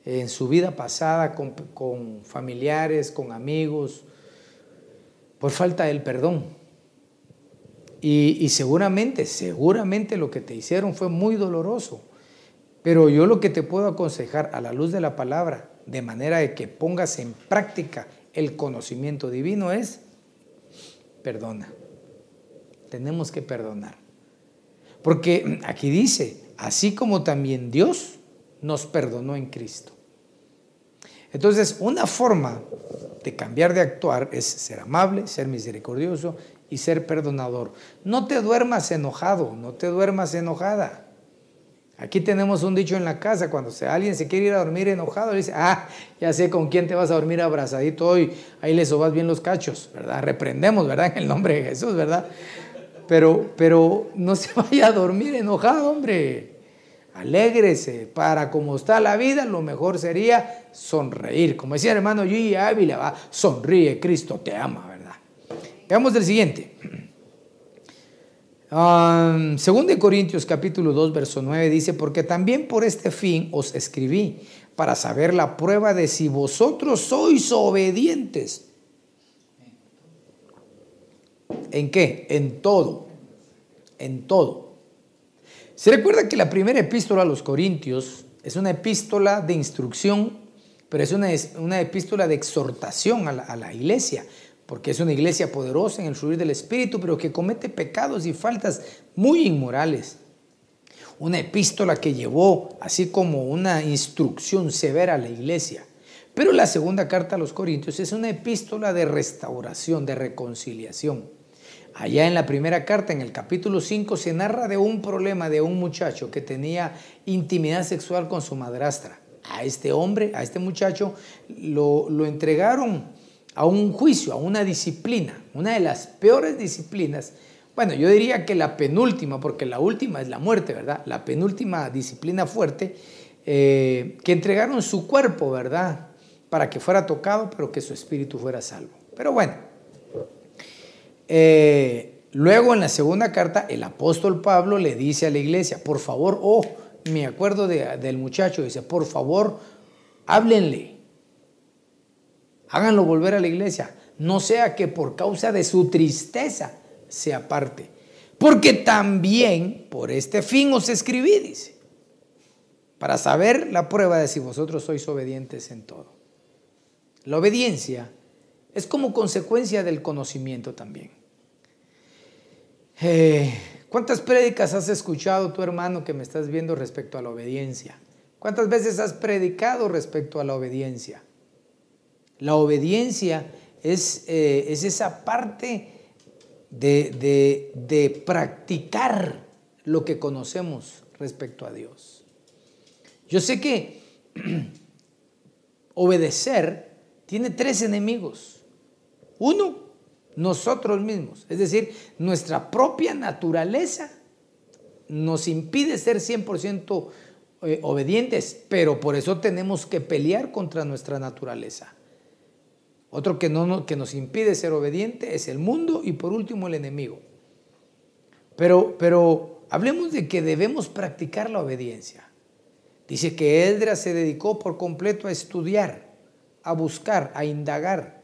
en su vida pasada con, familiares, con amigos, por falta del perdón. Y, seguramente, seguramente lo que te hicieron fue muy doloroso. Pero yo lo que te puedo aconsejar a la luz de la palabra, de manera de que pongas en práctica el conocimiento divino, es perdona. Tenemos que perdonar. Porque aquí dice, así como también Dios nos perdonó en Cristo. Entonces, una forma de cambiar de actuar es ser amable, ser misericordioso y ser perdonador. No te duermas enojado, no te duermas enojada. Aquí tenemos un dicho en la casa, cuando alguien se quiere ir a dormir enojado, le dice, ah, ya sé con quién te vas a dormir abrazadito hoy, ahí le sobas bien los cachos, ¿verdad? Reprendemos, ¿verdad? En el nombre de Jesús, ¿verdad? Pero, pero no se vaya a dormir enojado, hombre. Alégrese, para como está la vida, lo mejor sería sonreír. Como decía el hermano Yuyi Ávila, va, sonríe, Cristo te ama, ¿verdad? Veamos el siguiente. Um, segundo de Corintios capítulo 2, verso 9 dice, porque también por este fin os escribí, para saber la prueba de si vosotros sois obedientes. ¿En qué? En todo. En todo. Se recuerda que la primera epístola a los Corintios es una epístola de instrucción, pero es una, una epístola de exhortación a la, a la iglesia porque es una iglesia poderosa en el fluir del Espíritu, pero que comete pecados y faltas muy inmorales. Una epístola que llevó así como una instrucción severa a la iglesia. Pero la segunda carta a los Corintios es una epístola de restauración, de reconciliación. Allá en la primera carta, en el capítulo 5, se narra de un problema de un muchacho que tenía intimidad sexual con su madrastra. A este hombre, a este muchacho, lo, lo entregaron a un juicio, a una disciplina, una de las peores disciplinas. Bueno, yo diría que la penúltima, porque la última es la muerte, ¿verdad? La penúltima disciplina fuerte, eh, que entregaron su cuerpo, ¿verdad? Para que fuera tocado, pero que su espíritu fuera salvo. Pero bueno, eh, luego en la segunda carta, el apóstol Pablo le dice a la iglesia, por favor, oh, me acuerdo del muchacho, dice, por favor, háblenle, háganlo volver a la iglesia, no sea que por causa de su tristeza se aparte. Porque también por este fin os escribí, dice, para saber la prueba de si vosotros sois obedientes en todo. La obediencia es como consecuencia del conocimiento también. Eh, ¿Cuántas prédicas has escuchado tu hermano que me estás viendo respecto a la obediencia? ¿Cuántas veces has predicado respecto a la obediencia? La obediencia es, eh, es esa parte de, de practicar lo que conocemos respecto a Dios. Yo sé que obedecer tiene tres enemigos. Uno, nosotros mismos, es decir, nuestra propia naturaleza nos impide ser 100% eh, obedientes, pero por eso tenemos que pelear contra nuestra naturaleza. Otro que, no, que nos impide ser obediente es el mundo y por último el enemigo. Pero, pero hablemos de que debemos practicar la obediencia. Dice que Edra se dedicó por completo a estudiar, a buscar, a indagar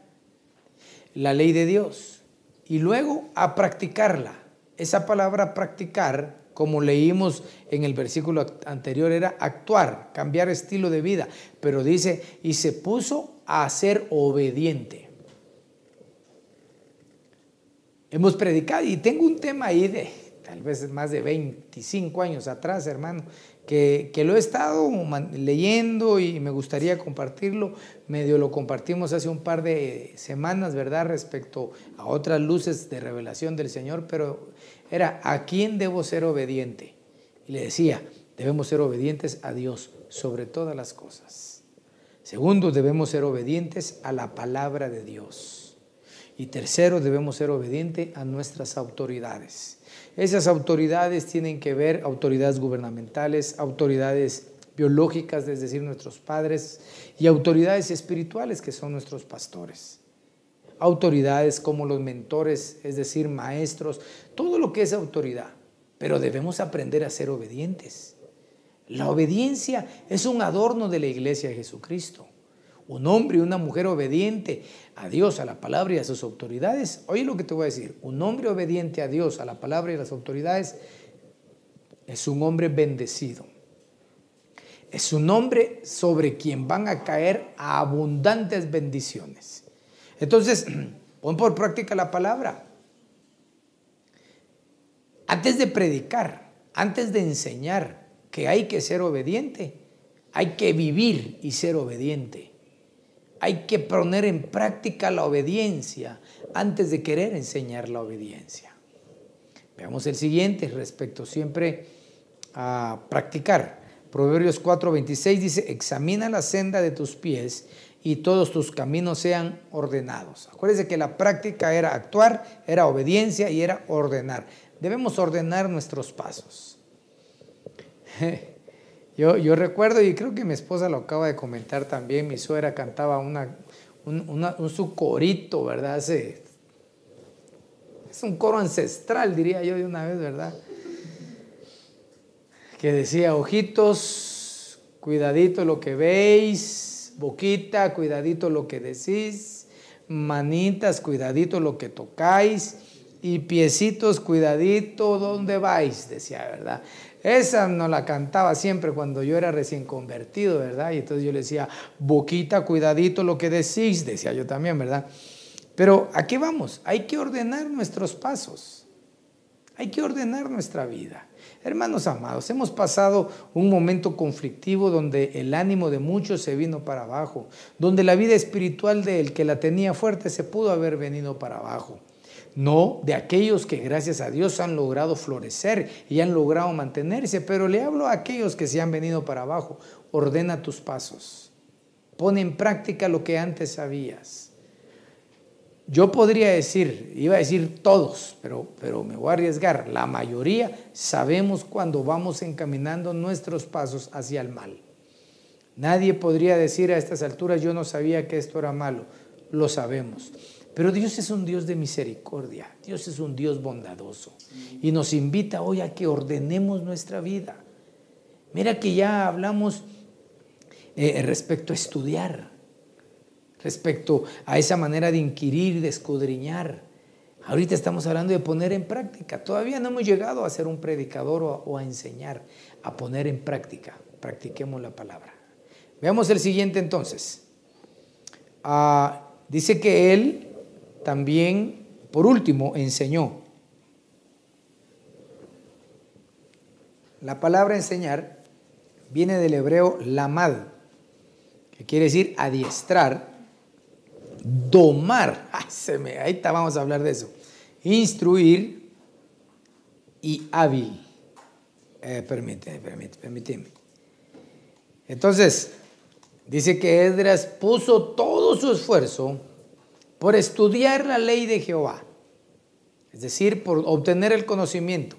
la ley de Dios y luego a practicarla. Esa palabra practicar, como leímos en el versículo anterior, era actuar, cambiar estilo de vida. Pero dice, y se puso a ser obediente. Hemos predicado y tengo un tema ahí de tal vez más de 25 años atrás, hermano, que, lo he estado leyendo y me gustaría compartirlo. Medio lo compartimos hace un par de semanas, ¿verdad? Respecto a otras luces de revelación del Señor, pero era, ¿a quién debo ser obediente? Y le decía, debemos ser obedientes a Dios sobre todas las cosas. Segundo, debemos ser obedientes a la palabra de Dios. Y tercero, debemos ser obedientes a nuestras autoridades. Esas autoridades tienen que ver autoridades gubernamentales, autoridades biológicas, es decir, nuestros padres, y autoridades espirituales, que son nuestros pastores. Autoridades como los mentores, es decir, maestros, todo lo que es autoridad. Pero debemos aprender a ser obedientes. La obediencia es un adorno de la iglesia de Jesucristo. Un hombre y una mujer obediente a Dios, a la palabra y a sus autoridades. Oye lo que te voy a decir. Un hombre obediente a Dios, a la palabra y a las autoridades, es un hombre bendecido. Es un nombre sobre quien van a caer abundantes bendiciones. Entonces, pon por práctica la palabra. Antes de predicar, antes de enseñar que hay que ser obediente, hay que vivir y ser obediente. Hay que poner en práctica la obediencia antes de querer enseñar la obediencia. Veamos el siguiente respecto siempre a practicar. Proverbios 4:26 dice, examina la senda de tus pies y todos tus caminos sean ordenados. Acuérdense que la práctica era actuar, era obediencia y era ordenar. Debemos ordenar nuestros pasos. Yo, recuerdo, y creo que mi esposa lo acaba de comentar también, mi suegra cantaba una, un, su corito, ¿verdad? es un coro ancestral, diría yo de una vez, ¿verdad? Que decía, ojitos, cuidadito lo que veis, boquita, cuidadito lo que decís, manitas, cuidadito lo que tocáis, y piecitos, cuidadito, ¿dónde vais? Decía, ¿verdad? Esa no la cantaba siempre cuando yo era recién convertido, ¿verdad? Y entonces yo le decía, boquita, cuidadito lo que decís, decía yo también, ¿verdad? Pero aquí vamos, hay que ordenar nuestros pasos, hay que ordenar nuestra vida. Hermanos amados, hemos pasado un momento conflictivo donde el ánimo de muchos se vino para abajo, donde la vida espiritual del que la tenía fuerte se pudo haber venido para abajo no de aquellos que gracias a Dios han logrado florecer y han logrado mantenerse, pero le hablo a aquellos que se han venido para abajo. Ordena tus pasos, pon en práctica lo que antes sabías. Yo podría decir, iba a decir todos, pero, pero me voy a arriesgar, la mayoría sabemos cuando vamos encaminando nuestros pasos hacia el mal. Nadie podría decir a estas alturas, yo no sabía que esto era malo, lo sabemos. Pero Dios es un Dios de misericordia, Dios es un Dios bondadoso y nos invita hoy a que ordenemos nuestra vida. Mira que ya hablamos eh, respecto a estudiar, respecto a esa manera de inquirir, de escudriñar. Ahorita estamos hablando de poner en práctica. Todavía no hemos llegado a ser un predicador o, a enseñar, a poner en práctica. Practiquemos la palabra. Veamos el siguiente entonces. Ah, dice que él también, por último, enseñó. La palabra enseñar viene del hebreo lamad, que quiere decir adiestrar, domar. ahí está, vamos a hablar de eso. Instruir y hábil. Eh, permíteme, permíteme, permíteme. Entonces, dice que Edras puso todo su esfuerzo por estudiar la ley de Jehová, es decir, por obtener el conocimiento,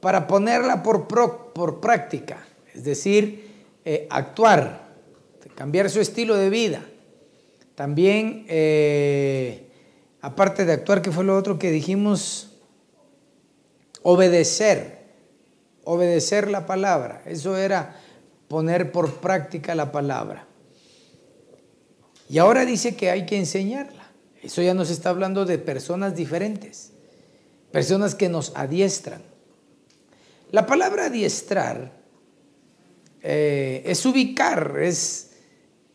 para ponerla por, por práctica, es decir, eh, actuar, cambiar su estilo de vida. También, eh, aparte de actuar, que fue lo otro que dijimos, obedecer, obedecer la palabra. Eso era poner por práctica la palabra. Y ahora dice que hay que enseñarla. Eso ya nos está hablando de personas diferentes, personas que nos adiestran. La palabra adiestrar eh, es ubicar, es,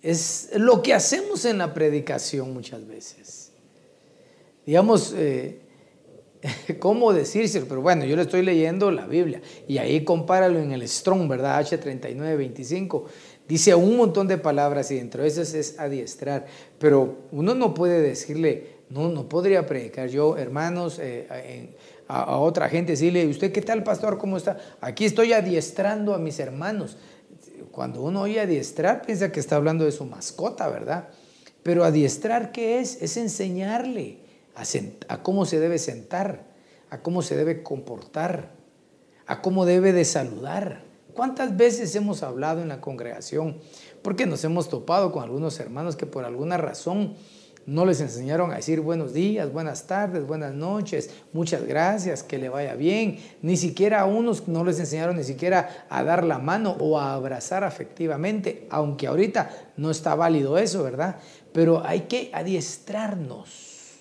es lo que hacemos en la predicación muchas veces. Digamos, eh, ¿cómo decirse? Pero bueno, yo le estoy leyendo la Biblia y ahí compáralo en el Strong, ¿verdad? H3925. Dice un montón de palabras y dentro de esas es adiestrar, pero uno no puede decirle, no, no podría predicar yo, hermanos, eh, a, otra gente, decirle, ¿usted qué tal, pastor? ¿Cómo está? Aquí estoy adiestrando a mis hermanos. Cuando uno oye adiestrar, piensa que está hablando de su mascota, ¿verdad? Pero adiestrar, ¿qué es? Es enseñarle a, a cómo se debe sentar, a cómo se debe comportar, a cómo debe de saludar. ¿Cuántas veces hemos hablado en la congregación? Porque nos hemos topado con algunos hermanos que por alguna razón no les enseñaron a decir buenos días, buenas tardes, buenas noches, muchas gracias, que le vaya bien. Ni siquiera a unos no les enseñaron ni siquiera a dar la mano o a abrazar afectivamente, aunque ahorita no está válido eso, ¿verdad? Pero hay que adiestrarnos.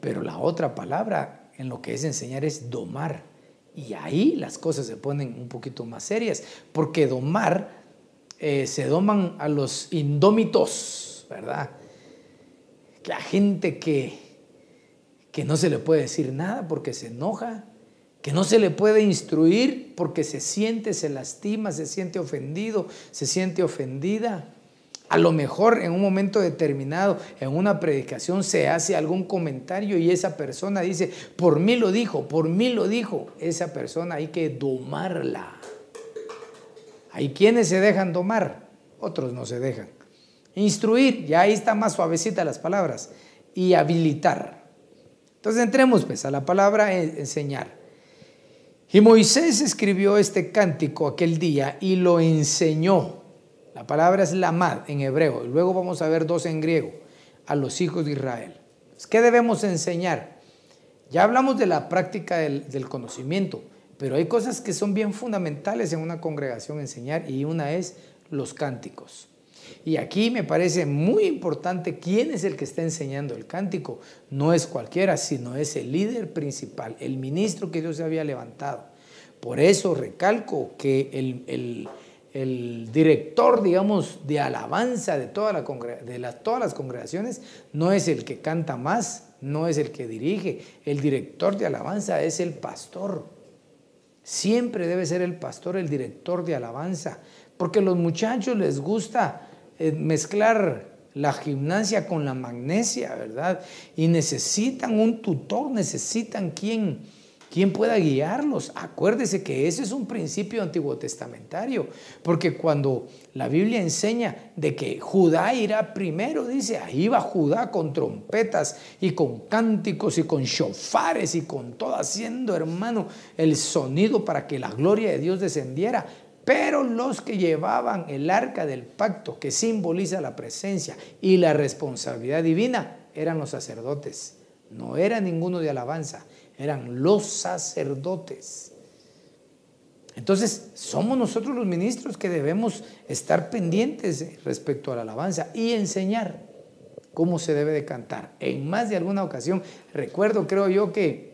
Pero la otra palabra en lo que es enseñar es domar. Y ahí las cosas se ponen un poquito más serias, porque domar eh, se doman a los indómitos, ¿verdad? La gente que, que no se le puede decir nada porque se enoja, que no se le puede instruir porque se siente, se lastima, se siente ofendido, se siente ofendida. A lo mejor en un momento determinado, en una predicación, se hace algún comentario y esa persona dice, por mí lo dijo, por mí lo dijo. Esa persona hay que domarla. Hay quienes se dejan domar, otros no se dejan. Instruir, ya ahí está más suavecita las palabras. Y habilitar. Entonces entremos pues a la palabra enseñar. Y Moisés escribió este cántico aquel día y lo enseñó. La palabra es lamad en hebreo. Luego vamos a ver dos en griego. A los hijos de Israel. ¿Qué debemos enseñar? Ya hablamos de la práctica del, del conocimiento, pero hay cosas que son bien fundamentales en una congregación enseñar y una es los cánticos. Y aquí me parece muy importante quién es el que está enseñando el cántico. No es cualquiera, sino es el líder principal, el ministro que Dios había levantado. Por eso recalco que el, director, digamos, de alabanza de todas las congregaciones no es el que canta más, no es el que dirige. El director de alabanza es el pastor. Siempre debe ser el pastor el director de alabanza, porque a los muchachos les gusta eh, mezclar la gimnasia con la magnesia, ¿verdad? Y necesitan un tutor, necesitan quien, quien pueda guiarlos. Acuérdese que ese es un principio antiguo testamentario, porque cuando la Biblia enseña de que Judá irá primero, dice, ahí va Judá con trompetas y con cánticos y con shofares y con todo haciendo, hermano, el sonido para que la gloria de Dios descendiera. Pero los que llevaban el arca del pacto, que simboliza la presencia y la responsabilidad divina, eran los sacerdotes. No era ninguno de alabanza, eran los sacerdotes. Entonces, somos nosotros los ministros que debemos estar pendientes respecto a la alabanza y enseñar cómo se debe de cantar. En más de alguna ocasión, recuerdo, creo yo, que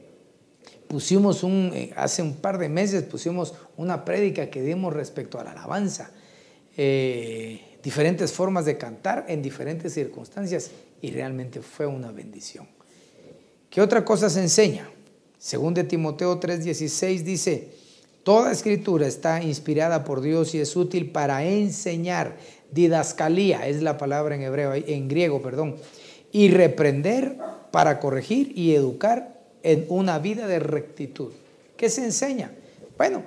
pusimos un, eh, hace un par de meses pusimos una prédica que dimos respecto a la alabanza, eh, diferentes formas de cantar en diferentes circunstancias y realmente fue una bendición. ¿Qué otra cosa se enseña? Según de Timoteo 3:16 dice, toda escritura está inspirada por Dios y es útil para enseñar, didascalía es la palabra en hebreo, en griego, perdón, y reprender para corregir y educar en una vida de rectitud. ¿Qué se enseña? Bueno,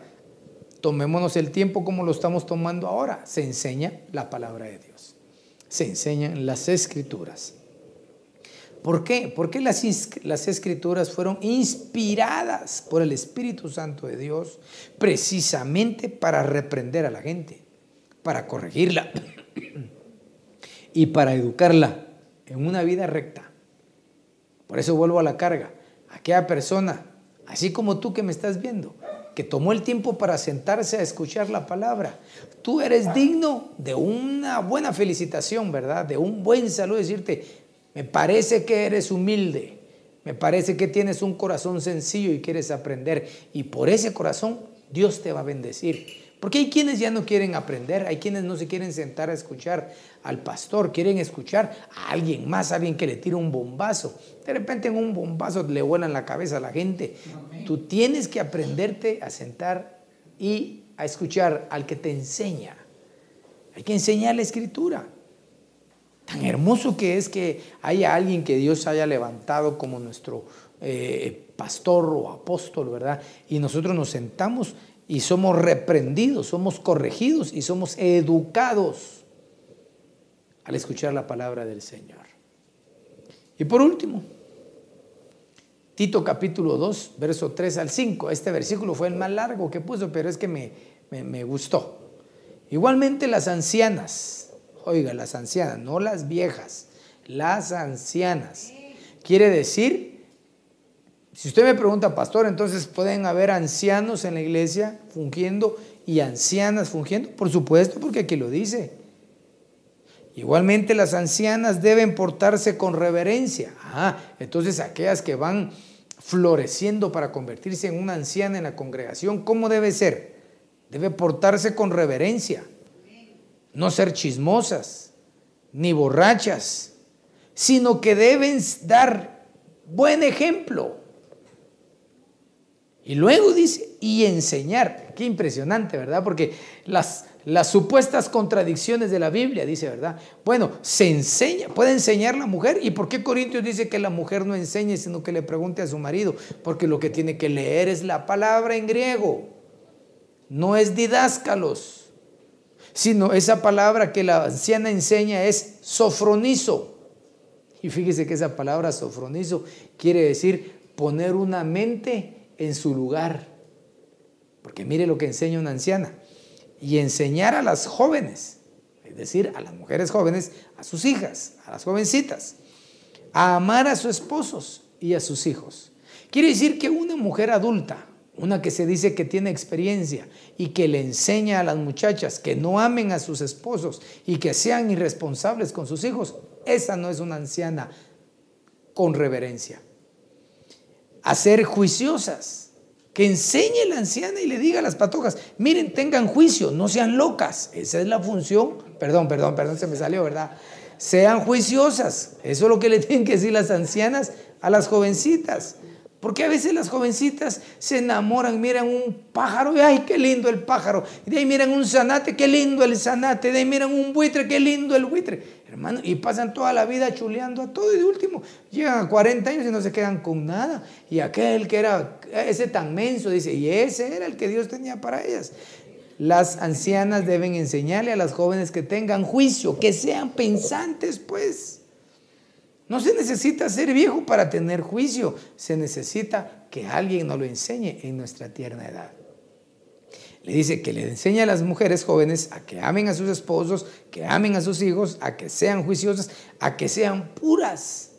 tomémonos el tiempo como lo estamos tomando ahora. Se enseña la palabra de Dios. Se enseñan las escrituras. ¿Por qué? Porque las, las escrituras fueron inspiradas por el Espíritu Santo de Dios precisamente para reprender a la gente, para corregirla y para educarla en una vida recta. Por eso vuelvo a la carga aquella persona, así como tú que me estás viendo, que tomó el tiempo para sentarse a escuchar la palabra. Tú eres digno de una buena felicitación, ¿verdad? De un buen saludo, decirte, me parece que eres humilde, me parece que tienes un corazón sencillo y quieres aprender. Y por ese corazón Dios te va a bendecir. Porque hay quienes ya no quieren aprender, hay quienes no se quieren sentar a escuchar al pastor, quieren escuchar a alguien más, alguien que le tire un bombazo. De repente en un bombazo le vuelan la cabeza a la gente. Tú tienes que aprenderte a sentar y a escuchar al que te enseña. Hay que enseñar la escritura. Tan hermoso que es que haya alguien que Dios haya levantado como nuestro eh, pastor o apóstol, ¿verdad? Y nosotros nos sentamos y somos reprendidos, somos corregidos y somos educados al escuchar la palabra del Señor. Y por último, Tito capítulo 2, verso 3 al 5. Este versículo fue el más largo que puso, pero es que me, me, me gustó. Igualmente las ancianas, oiga, las ancianas, no las viejas, las ancianas. Quiere decir si usted me pregunta, pastor, entonces pueden haber ancianos en la iglesia fungiendo y ancianas fungiendo. Por supuesto, porque aquí lo dice. Igualmente las ancianas deben portarse con reverencia. Ah, entonces aquellas que van floreciendo para convertirse en una anciana en la congregación, ¿cómo debe ser? Debe portarse con reverencia. No ser chismosas, ni borrachas, sino que deben dar buen ejemplo. Y luego dice, y enseñar. Qué impresionante, ¿verdad? Porque las, las supuestas contradicciones de la Biblia, dice, ¿verdad? Bueno, se enseña, puede enseñar la mujer. ¿Y por qué Corintios dice que la mujer no enseñe, sino que le pregunte a su marido? Porque lo que tiene que leer es la palabra en griego, no es didáscalos, sino esa palabra que la anciana enseña es sofronizo. Y fíjese que esa palabra sofronizo quiere decir poner una mente en su lugar. Porque mire lo que enseña una anciana y enseñar a las jóvenes, es decir, a las mujeres jóvenes, a sus hijas, a las jovencitas, a amar a sus esposos y a sus hijos. Quiere decir que una mujer adulta, una que se dice que tiene experiencia y que le enseña a las muchachas que no amen a sus esposos y que sean irresponsables con sus hijos, esa no es una anciana con reverencia. A ser juiciosas, que enseñe la anciana y le diga a las patojas, miren, tengan juicio, no sean locas. Esa es la función. Perdón, perdón, perdón, se me salió, ¿verdad? Sean juiciosas. Eso es lo que le tienen que decir las ancianas a las jovencitas. Porque a veces las jovencitas se enamoran, miran un pájaro, y ay, qué lindo el pájaro. Y de ahí miran un zanate, qué lindo el zanate. De ahí miran un buitre, qué lindo el buitre. Hermano, y pasan toda la vida chuleando a todo y de último llegan a 40 años y no se quedan con nada. Y aquel que era ese tan menso dice, y ese era el que Dios tenía para ellas. Las ancianas deben enseñarle a las jóvenes que tengan juicio, que sean pensantes, pues. No se necesita ser viejo para tener juicio, se necesita que alguien nos lo enseñe en nuestra tierna edad. Le dice que le enseñe a las mujeres jóvenes a que amen a sus esposos, que amen a sus hijos, a que sean juiciosas, a que sean puras.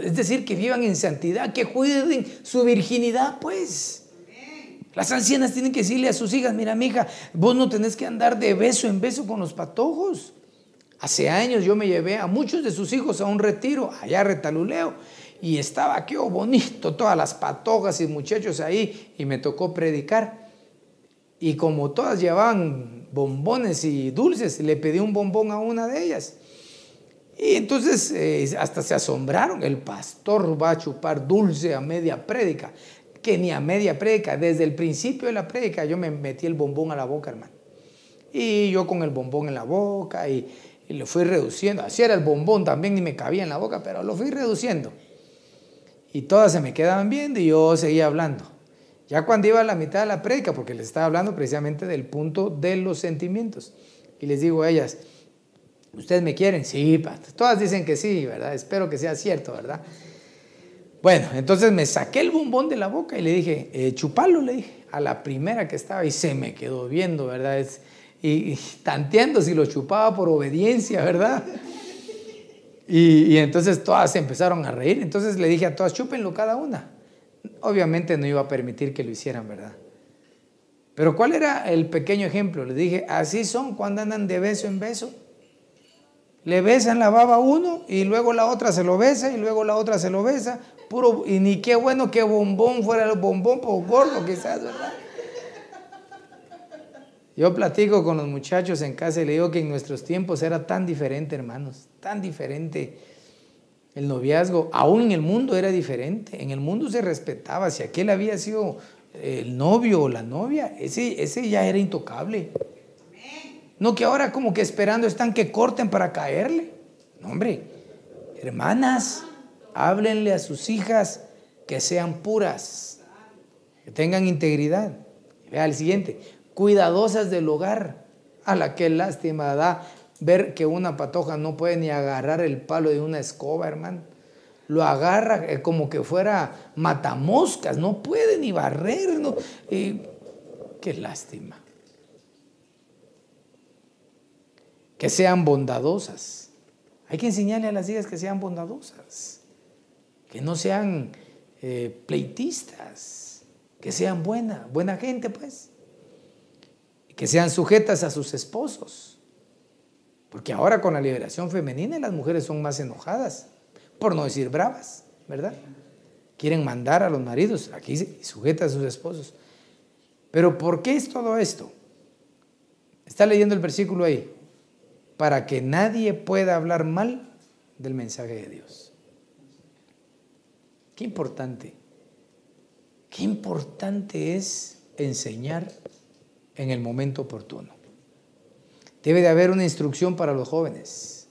Es decir, que vivan en santidad, que cuiden su virginidad, pues. Las ancianas tienen que decirle a sus hijas, mira, mija, vos no tenés que andar de beso en beso con los patojos. Hace años yo me llevé a muchos de sus hijos a un retiro, allá a Retaluleo, y estaba qué bonito, todas las patojas y muchachos ahí, y me tocó predicar. Y como todas llevaban bombones y dulces, le pedí un bombón a una de ellas. Y entonces eh, hasta se asombraron, el pastor va a chupar dulce a media prédica, que ni a media prédica, desde el principio de la prédica yo me metí el bombón a la boca, hermano. Y yo con el bombón en la boca y, y lo fui reduciendo. Así era el bombón, también ni me cabía en la boca, pero lo fui reduciendo. Y todas se me quedaban viendo y yo seguía hablando. Ya cuando iba a la mitad de la prédica, porque les estaba hablando precisamente del punto de los sentimientos. Y les digo a ellas, ¿ustedes me quieren? Sí, todas dicen que sí, ¿verdad? Espero que sea cierto, ¿verdad? Bueno, entonces me saqué el bombón de la boca y le dije, eh, le dije, a la primera que estaba y se me quedó viendo, ¿verdad? Es, y, tanteando si lo chupaba por obediencia, ¿verdad? Y, entonces todas se empezaron a reír. Entonces le dije a todas, chúpenlo cada una. Obviamente no iba a permitir que lo hicieran, ¿verdad? Pero ¿cuál era el pequeño ejemplo? Le dije, así son cuando andan de beso en beso. Le besan la baba a uno y luego la otra se lo besa y luego la otra se lo besa. Puro, y ni qué bueno que bombón fuera el bombón, por gordo quizás, ¿verdad? Yo platico con los muchachos en casa y le digo que en nuestros tiempos era tan diferente, hermanos, tan diferente el noviazgo. Aún en el mundo era diferente. En el mundo se respetaba. Si aquel había sido el novio o la novia, ese, ese ya era intocable. No que ahora como que esperando están que corten para caerle. No, hombre, hermanas, háblenle a sus hijas que sean puras, que tengan integridad. Vea el siguiente, cuidadosas del hogar. A la que lástima da ver que una patoja no puede ni agarrar el palo de una escoba, hermano. Lo agarra eh, como que fuera matamoscas, no puede ni barrer. No. qué lástima. Que sean bondadosas. Hay que enseñarle a las hijas que sean bondadosas, que no sean eh, pleitistas, que sean buena, buena gente, pues que sean sujetas a sus esposos. Porque ahora con la liberación femenina las mujeres son más enojadas, por no decir bravas, ¿verdad? Quieren mandar a los maridos, aquí sujetas a sus esposos. Pero ¿por qué es todo esto? Está leyendo el versículo ahí. para que nadie pueda hablar mal del mensaje de Dios. Qué importante, qué importante es enseñar en el momento oportuno. Debe de haber una instrucción para los jóvenes.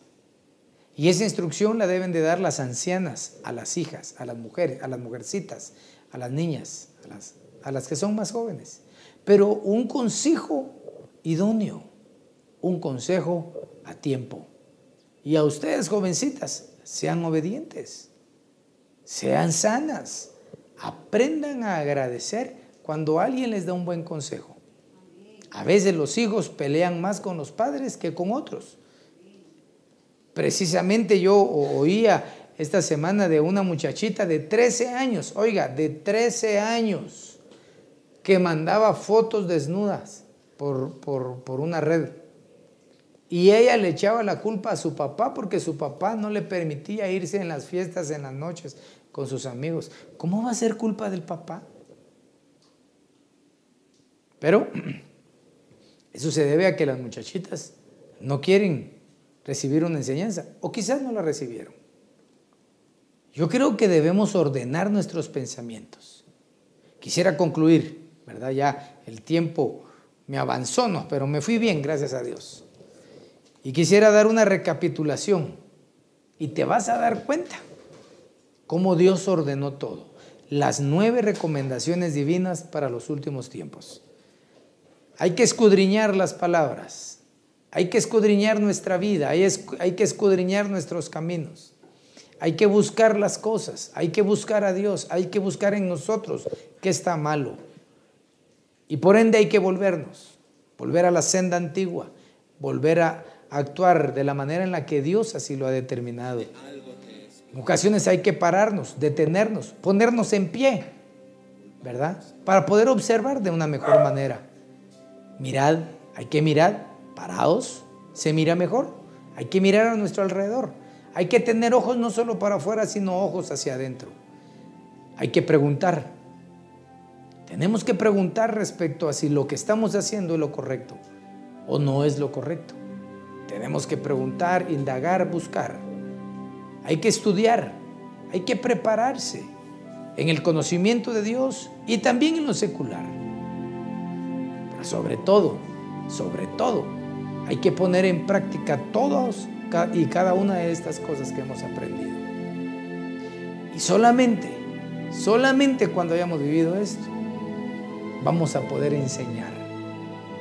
Y esa instrucción la deben de dar las ancianas, a las hijas, a las mujeres, a las mujercitas, a las niñas, a las, a las que son más jóvenes. Pero un consejo idóneo, un consejo a tiempo. Y a ustedes, jovencitas, sean obedientes, sean sanas, aprendan a agradecer cuando alguien les da un buen consejo. A veces los hijos pelean más con los padres que con otros. Precisamente yo oía esta semana de una muchachita de 13 años, oiga, de 13 años, que mandaba fotos desnudas por, por una red. Y ella le echaba la culpa a su papá porque su papá no le permitía irse en las fiestas en las noches con sus amigos. ¿Cómo va a ser culpa del papá? Pero eso se debe a que las muchachitas no quieren recibir una enseñanza o quizás no la recibieron. Yo creo que debemos ordenar nuestros pensamientos. Quisiera concluir, ¿verdad? Ya el tiempo me avanzó, no, pero me fui bien, gracias a Dios. Y quisiera dar una recapitulación y te vas a dar cuenta cómo Dios ordenó todo. Las nueve recomendaciones divinas para los últimos tiempos. Hay que escudriñar las palabras, hay que escudriñar nuestra vida, hay, que escudriñar nuestros caminos, hay que buscar las cosas, hay que buscar a Dios, hay que buscar en nosotros qué está malo. Y por ende hay que volvernos, volver a la senda antigua, volver a, actuar de la manera en la que Dios así lo ha determinado. En ocasiones hay que pararnos, detenernos, ponernos en pie, ¿verdad? Para poder observar de una mejor manera. Mirad, hay que mirar, parados, se mira mejor. Hay que mirar a nuestro alrededor. Hay que tener ojos no solo para afuera, sino ojos hacia adentro. Hay que preguntar. Tenemos que preguntar respecto a si lo que estamos haciendo es lo correcto o no es lo correcto. Tenemos que preguntar, indagar, buscar. Hay que estudiar, hay que prepararse en el conocimiento de Dios y también en lo secular. Sobre todo, sobre todo, hay que poner en práctica todos y cada una de estas cosas que hemos aprendido. Y solamente, solamente cuando hayamos vivido esto, vamos a poder enseñar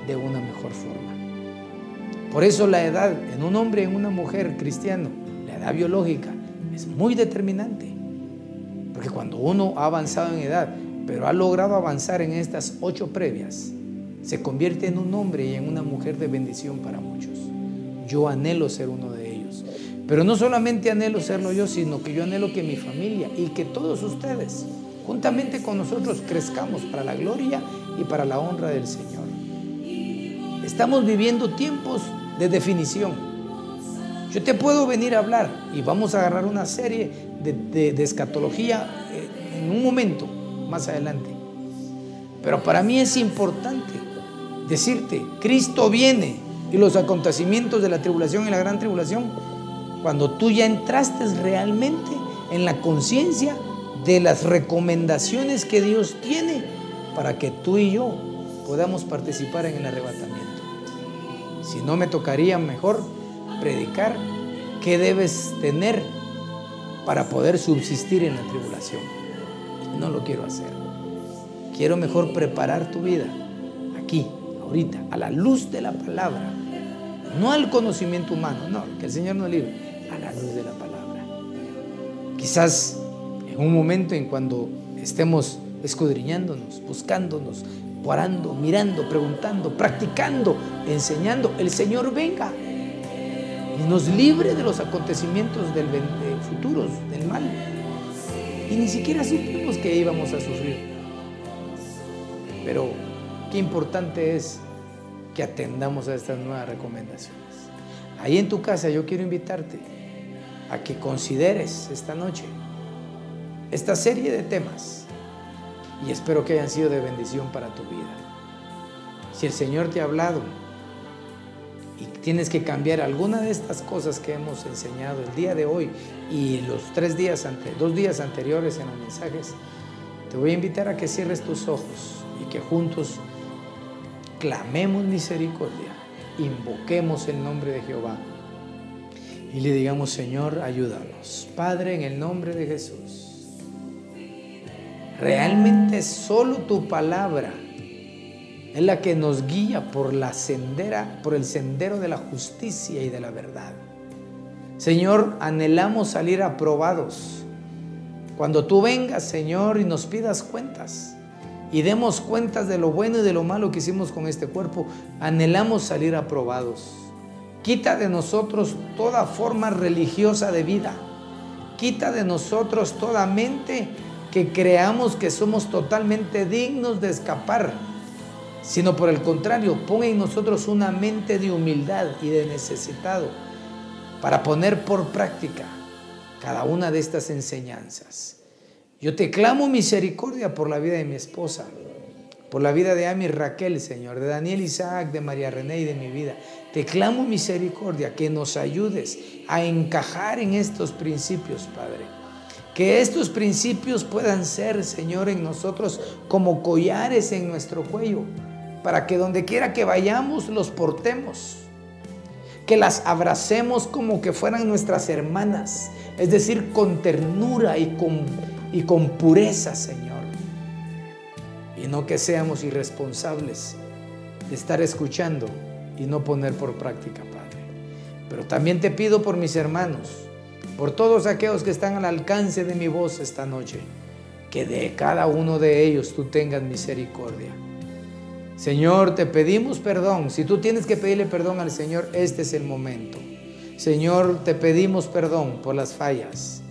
de una mejor forma. Por eso la edad en un hombre y en una mujer cristiano, la edad biológica, es muy determinante. Porque cuando uno ha avanzado en edad, pero ha logrado avanzar en estas ocho previas, se convierte en un hombre y en una mujer de bendición para muchos. Yo anhelo ser uno de ellos. Pero no solamente anhelo serlo yo, sino que yo anhelo que mi familia y que todos ustedes, juntamente con nosotros, crezcamos para la gloria y para la honra del Señor. Estamos viviendo tiempos de definición. Yo te puedo venir a hablar y vamos a agarrar una serie de, escatología eh, en un momento más adelante. Pero para mí es importante decirte, Cristo viene y los acontecimientos de la tribulación y la gran tribulación, cuando tú ya entraste realmente en la conciencia de las recomendaciones que Dios tiene para que tú y yo podamos participar en el arrebatamiento. Si no me tocaría mejor predicar qué debes tener para poder subsistir en la tribulación. no lo quiero hacer. Quiero mejor preparar tu vida aquí, ahorita, a la luz de la palabra. No al conocimiento humano, no, que el Señor nos libre, a la luz de la palabra. Quizás en un momento en cuando estemos escudriñándonos, buscándonos, orando, mirando, preguntando, practicando, enseñando, el Señor venga y nos libre de los acontecimientos del, futuros, del mal. Y ni siquiera supimos que íbamos a sufrir. Pero qué importante es que atendamos a estas nuevas recomendaciones. Ahí en tu casa yo quiero invitarte a que consideres esta noche esta serie de temas y espero que hayan sido de bendición para tu vida. Si el Señor te ha hablado y tienes que cambiar alguna de estas cosas que hemos enseñado el día de hoy y los tres días ante, dos días anteriores en los mensajes, te voy a invitar a que cierres tus ojos y que juntos clamemos misericordia, invoquemos el nombre de Jehová y le digamos, Señor, ayúdanos. Padre, en el nombre de Jesús. Realmente solo tu palabra es la que nos guía por la sendera, por el sendero de la justicia y de la verdad. Señor, anhelamos salir aprobados. Cuando tú vengas, Señor, y nos pidas cuentas y demos cuentas de lo bueno y de lo malo que hicimos con este cuerpo, anhelamos salir aprobados. Quita de nosotros toda forma religiosa de vida. Quita de nosotros toda mente que creamos que somos totalmente dignos de escapar, sino por el contrario, pon en nosotros una mente de humildad y de necesitado para poner por práctica cada una de estas enseñanzas. Yo te clamo misericordia por la vida de mi esposa, por la vida de Ami Raquel, Señor, de Daniel Isaac, de María René y de mi vida. Te clamo misericordia, que nos ayudes a encajar en estos principios, Padre. Que estos principios puedan ser, Señor, en nosotros como collares en nuestro cuello, para que donde quiera que vayamos los portemos. Que las abracemos como que fueran nuestras hermanas, es decir, con ternura y con, y con pureza, Señor y no que seamos irresponsables de estar escuchando y no poner por práctica, Padre. Pero también te pido por mis hermanos, por todos aquellos que están al alcance de mi voz esta noche, que de cada uno de ellos tú tengas misericordia. Señor, te pedimos perdón. Si tú tienes que pedirle perdón al Señor, este es el momento. Señor, te pedimos perdón por las fallas.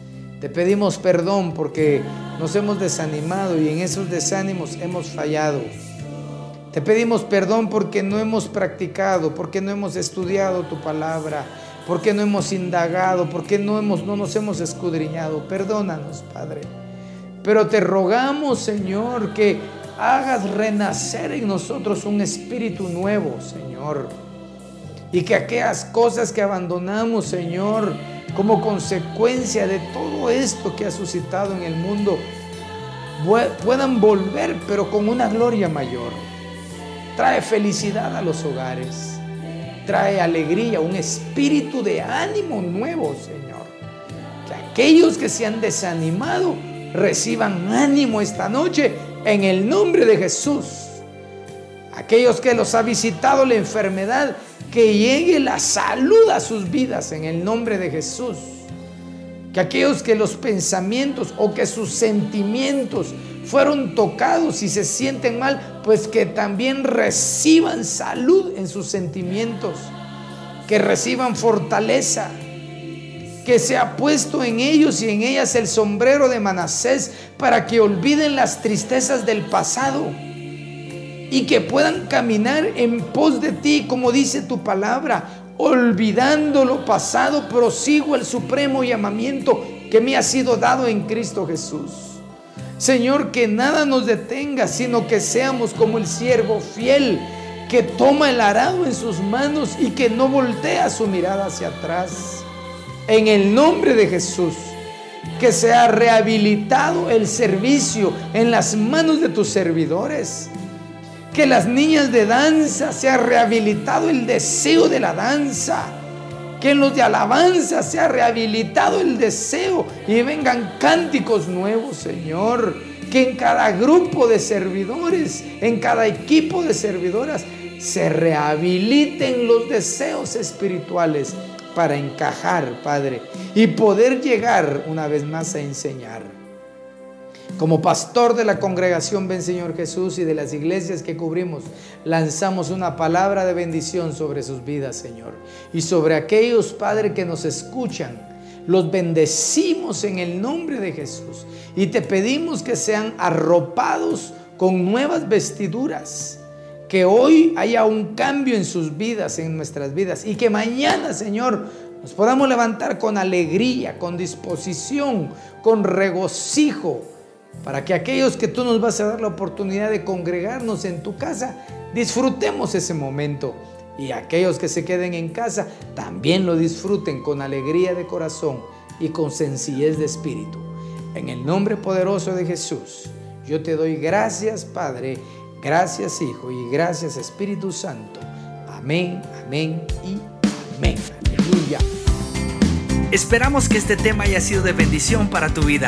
Te pedimos perdón porque nos hemos desanimado y en esos desánimos hemos fallado. Te pedimos perdón porque no hemos practicado, porque no hemos estudiado tu palabra, porque no hemos indagado, porque no, hemos, no nos hemos escudriñado. Perdónanos, Padre. Pero te rogamos, Señor, que hagas renacer en nosotros un espíritu nuevo, Señor. Y que aquellas cosas que abandonamos, Señor, como consecuencia de todo esto que ha suscitado en el mundo, puedan volver, pero con una gloria mayor. Trae felicidad a los hogares, trae alegría, un espíritu de ánimo nuevo, Señor. Que aquellos que se han desanimado reciban ánimo esta noche en el nombre de Jesús. Aquellos que los ha visitado la enfermedad que llegue la salud a sus vidas en el nombre de Jesús. Que aquellos que los pensamientos o que sus sentimientos fueron tocados y se sienten mal, pues que también reciban salud en sus sentimientos, que reciban fortaleza, que se ha puesto en ellos y en ellas el sombrero de Manasés para que olviden las tristezas del pasado y que puedan caminar en pos de ti, como dice tu palabra, olvidando lo pasado, prosigo el supremo llamamiento que me ha sido dado en Cristo Jesús. Señor, que nada nos detenga, sino que seamos como el siervo fiel que toma el arado en sus manos y que no voltea su mirada hacia atrás. En el nombre de Jesús, que sea rehabilitado el servicio en las manos de tus servidores que las niñas de danza se ha rehabilitado el deseo de la danza. Que en los de alabanza se ha rehabilitado el deseo y vengan cánticos nuevos, Señor. Que en cada grupo de servidores, en cada equipo de servidoras, se rehabiliten los deseos espirituales para encajar, Padre, y poder llegar una vez más a enseñar. Como pastor de la congregación Ven Señor Jesús y de las iglesias que cubrimos, lanzamos una palabra de bendición sobre sus vidas, Señor. Y sobre aquellos, Padre, que nos escuchan, los bendecimos en el nombre de Jesús. Y te pedimos que sean arropados con nuevas vestiduras. Que hoy haya un cambio en sus vidas, en nuestras vidas. Y que mañana, Señor, nos podamos levantar con alegría, con disposición, con regocijo para que aquellos que tú nos vas a dar la oportunidad de congregarnos en tu casa, disfrutemos ese momento Y aquellos que se queden en casa también lo disfruten con alegría de corazón y con sencillez de espíritu. En el nombre poderoso de Jesús, yo te doy gracias Padre, gracias Hijo y gracias Espíritu Santo. Amén, amén y amén. Aleluya. Esperamos que este tema haya sido de bendición para tu vida.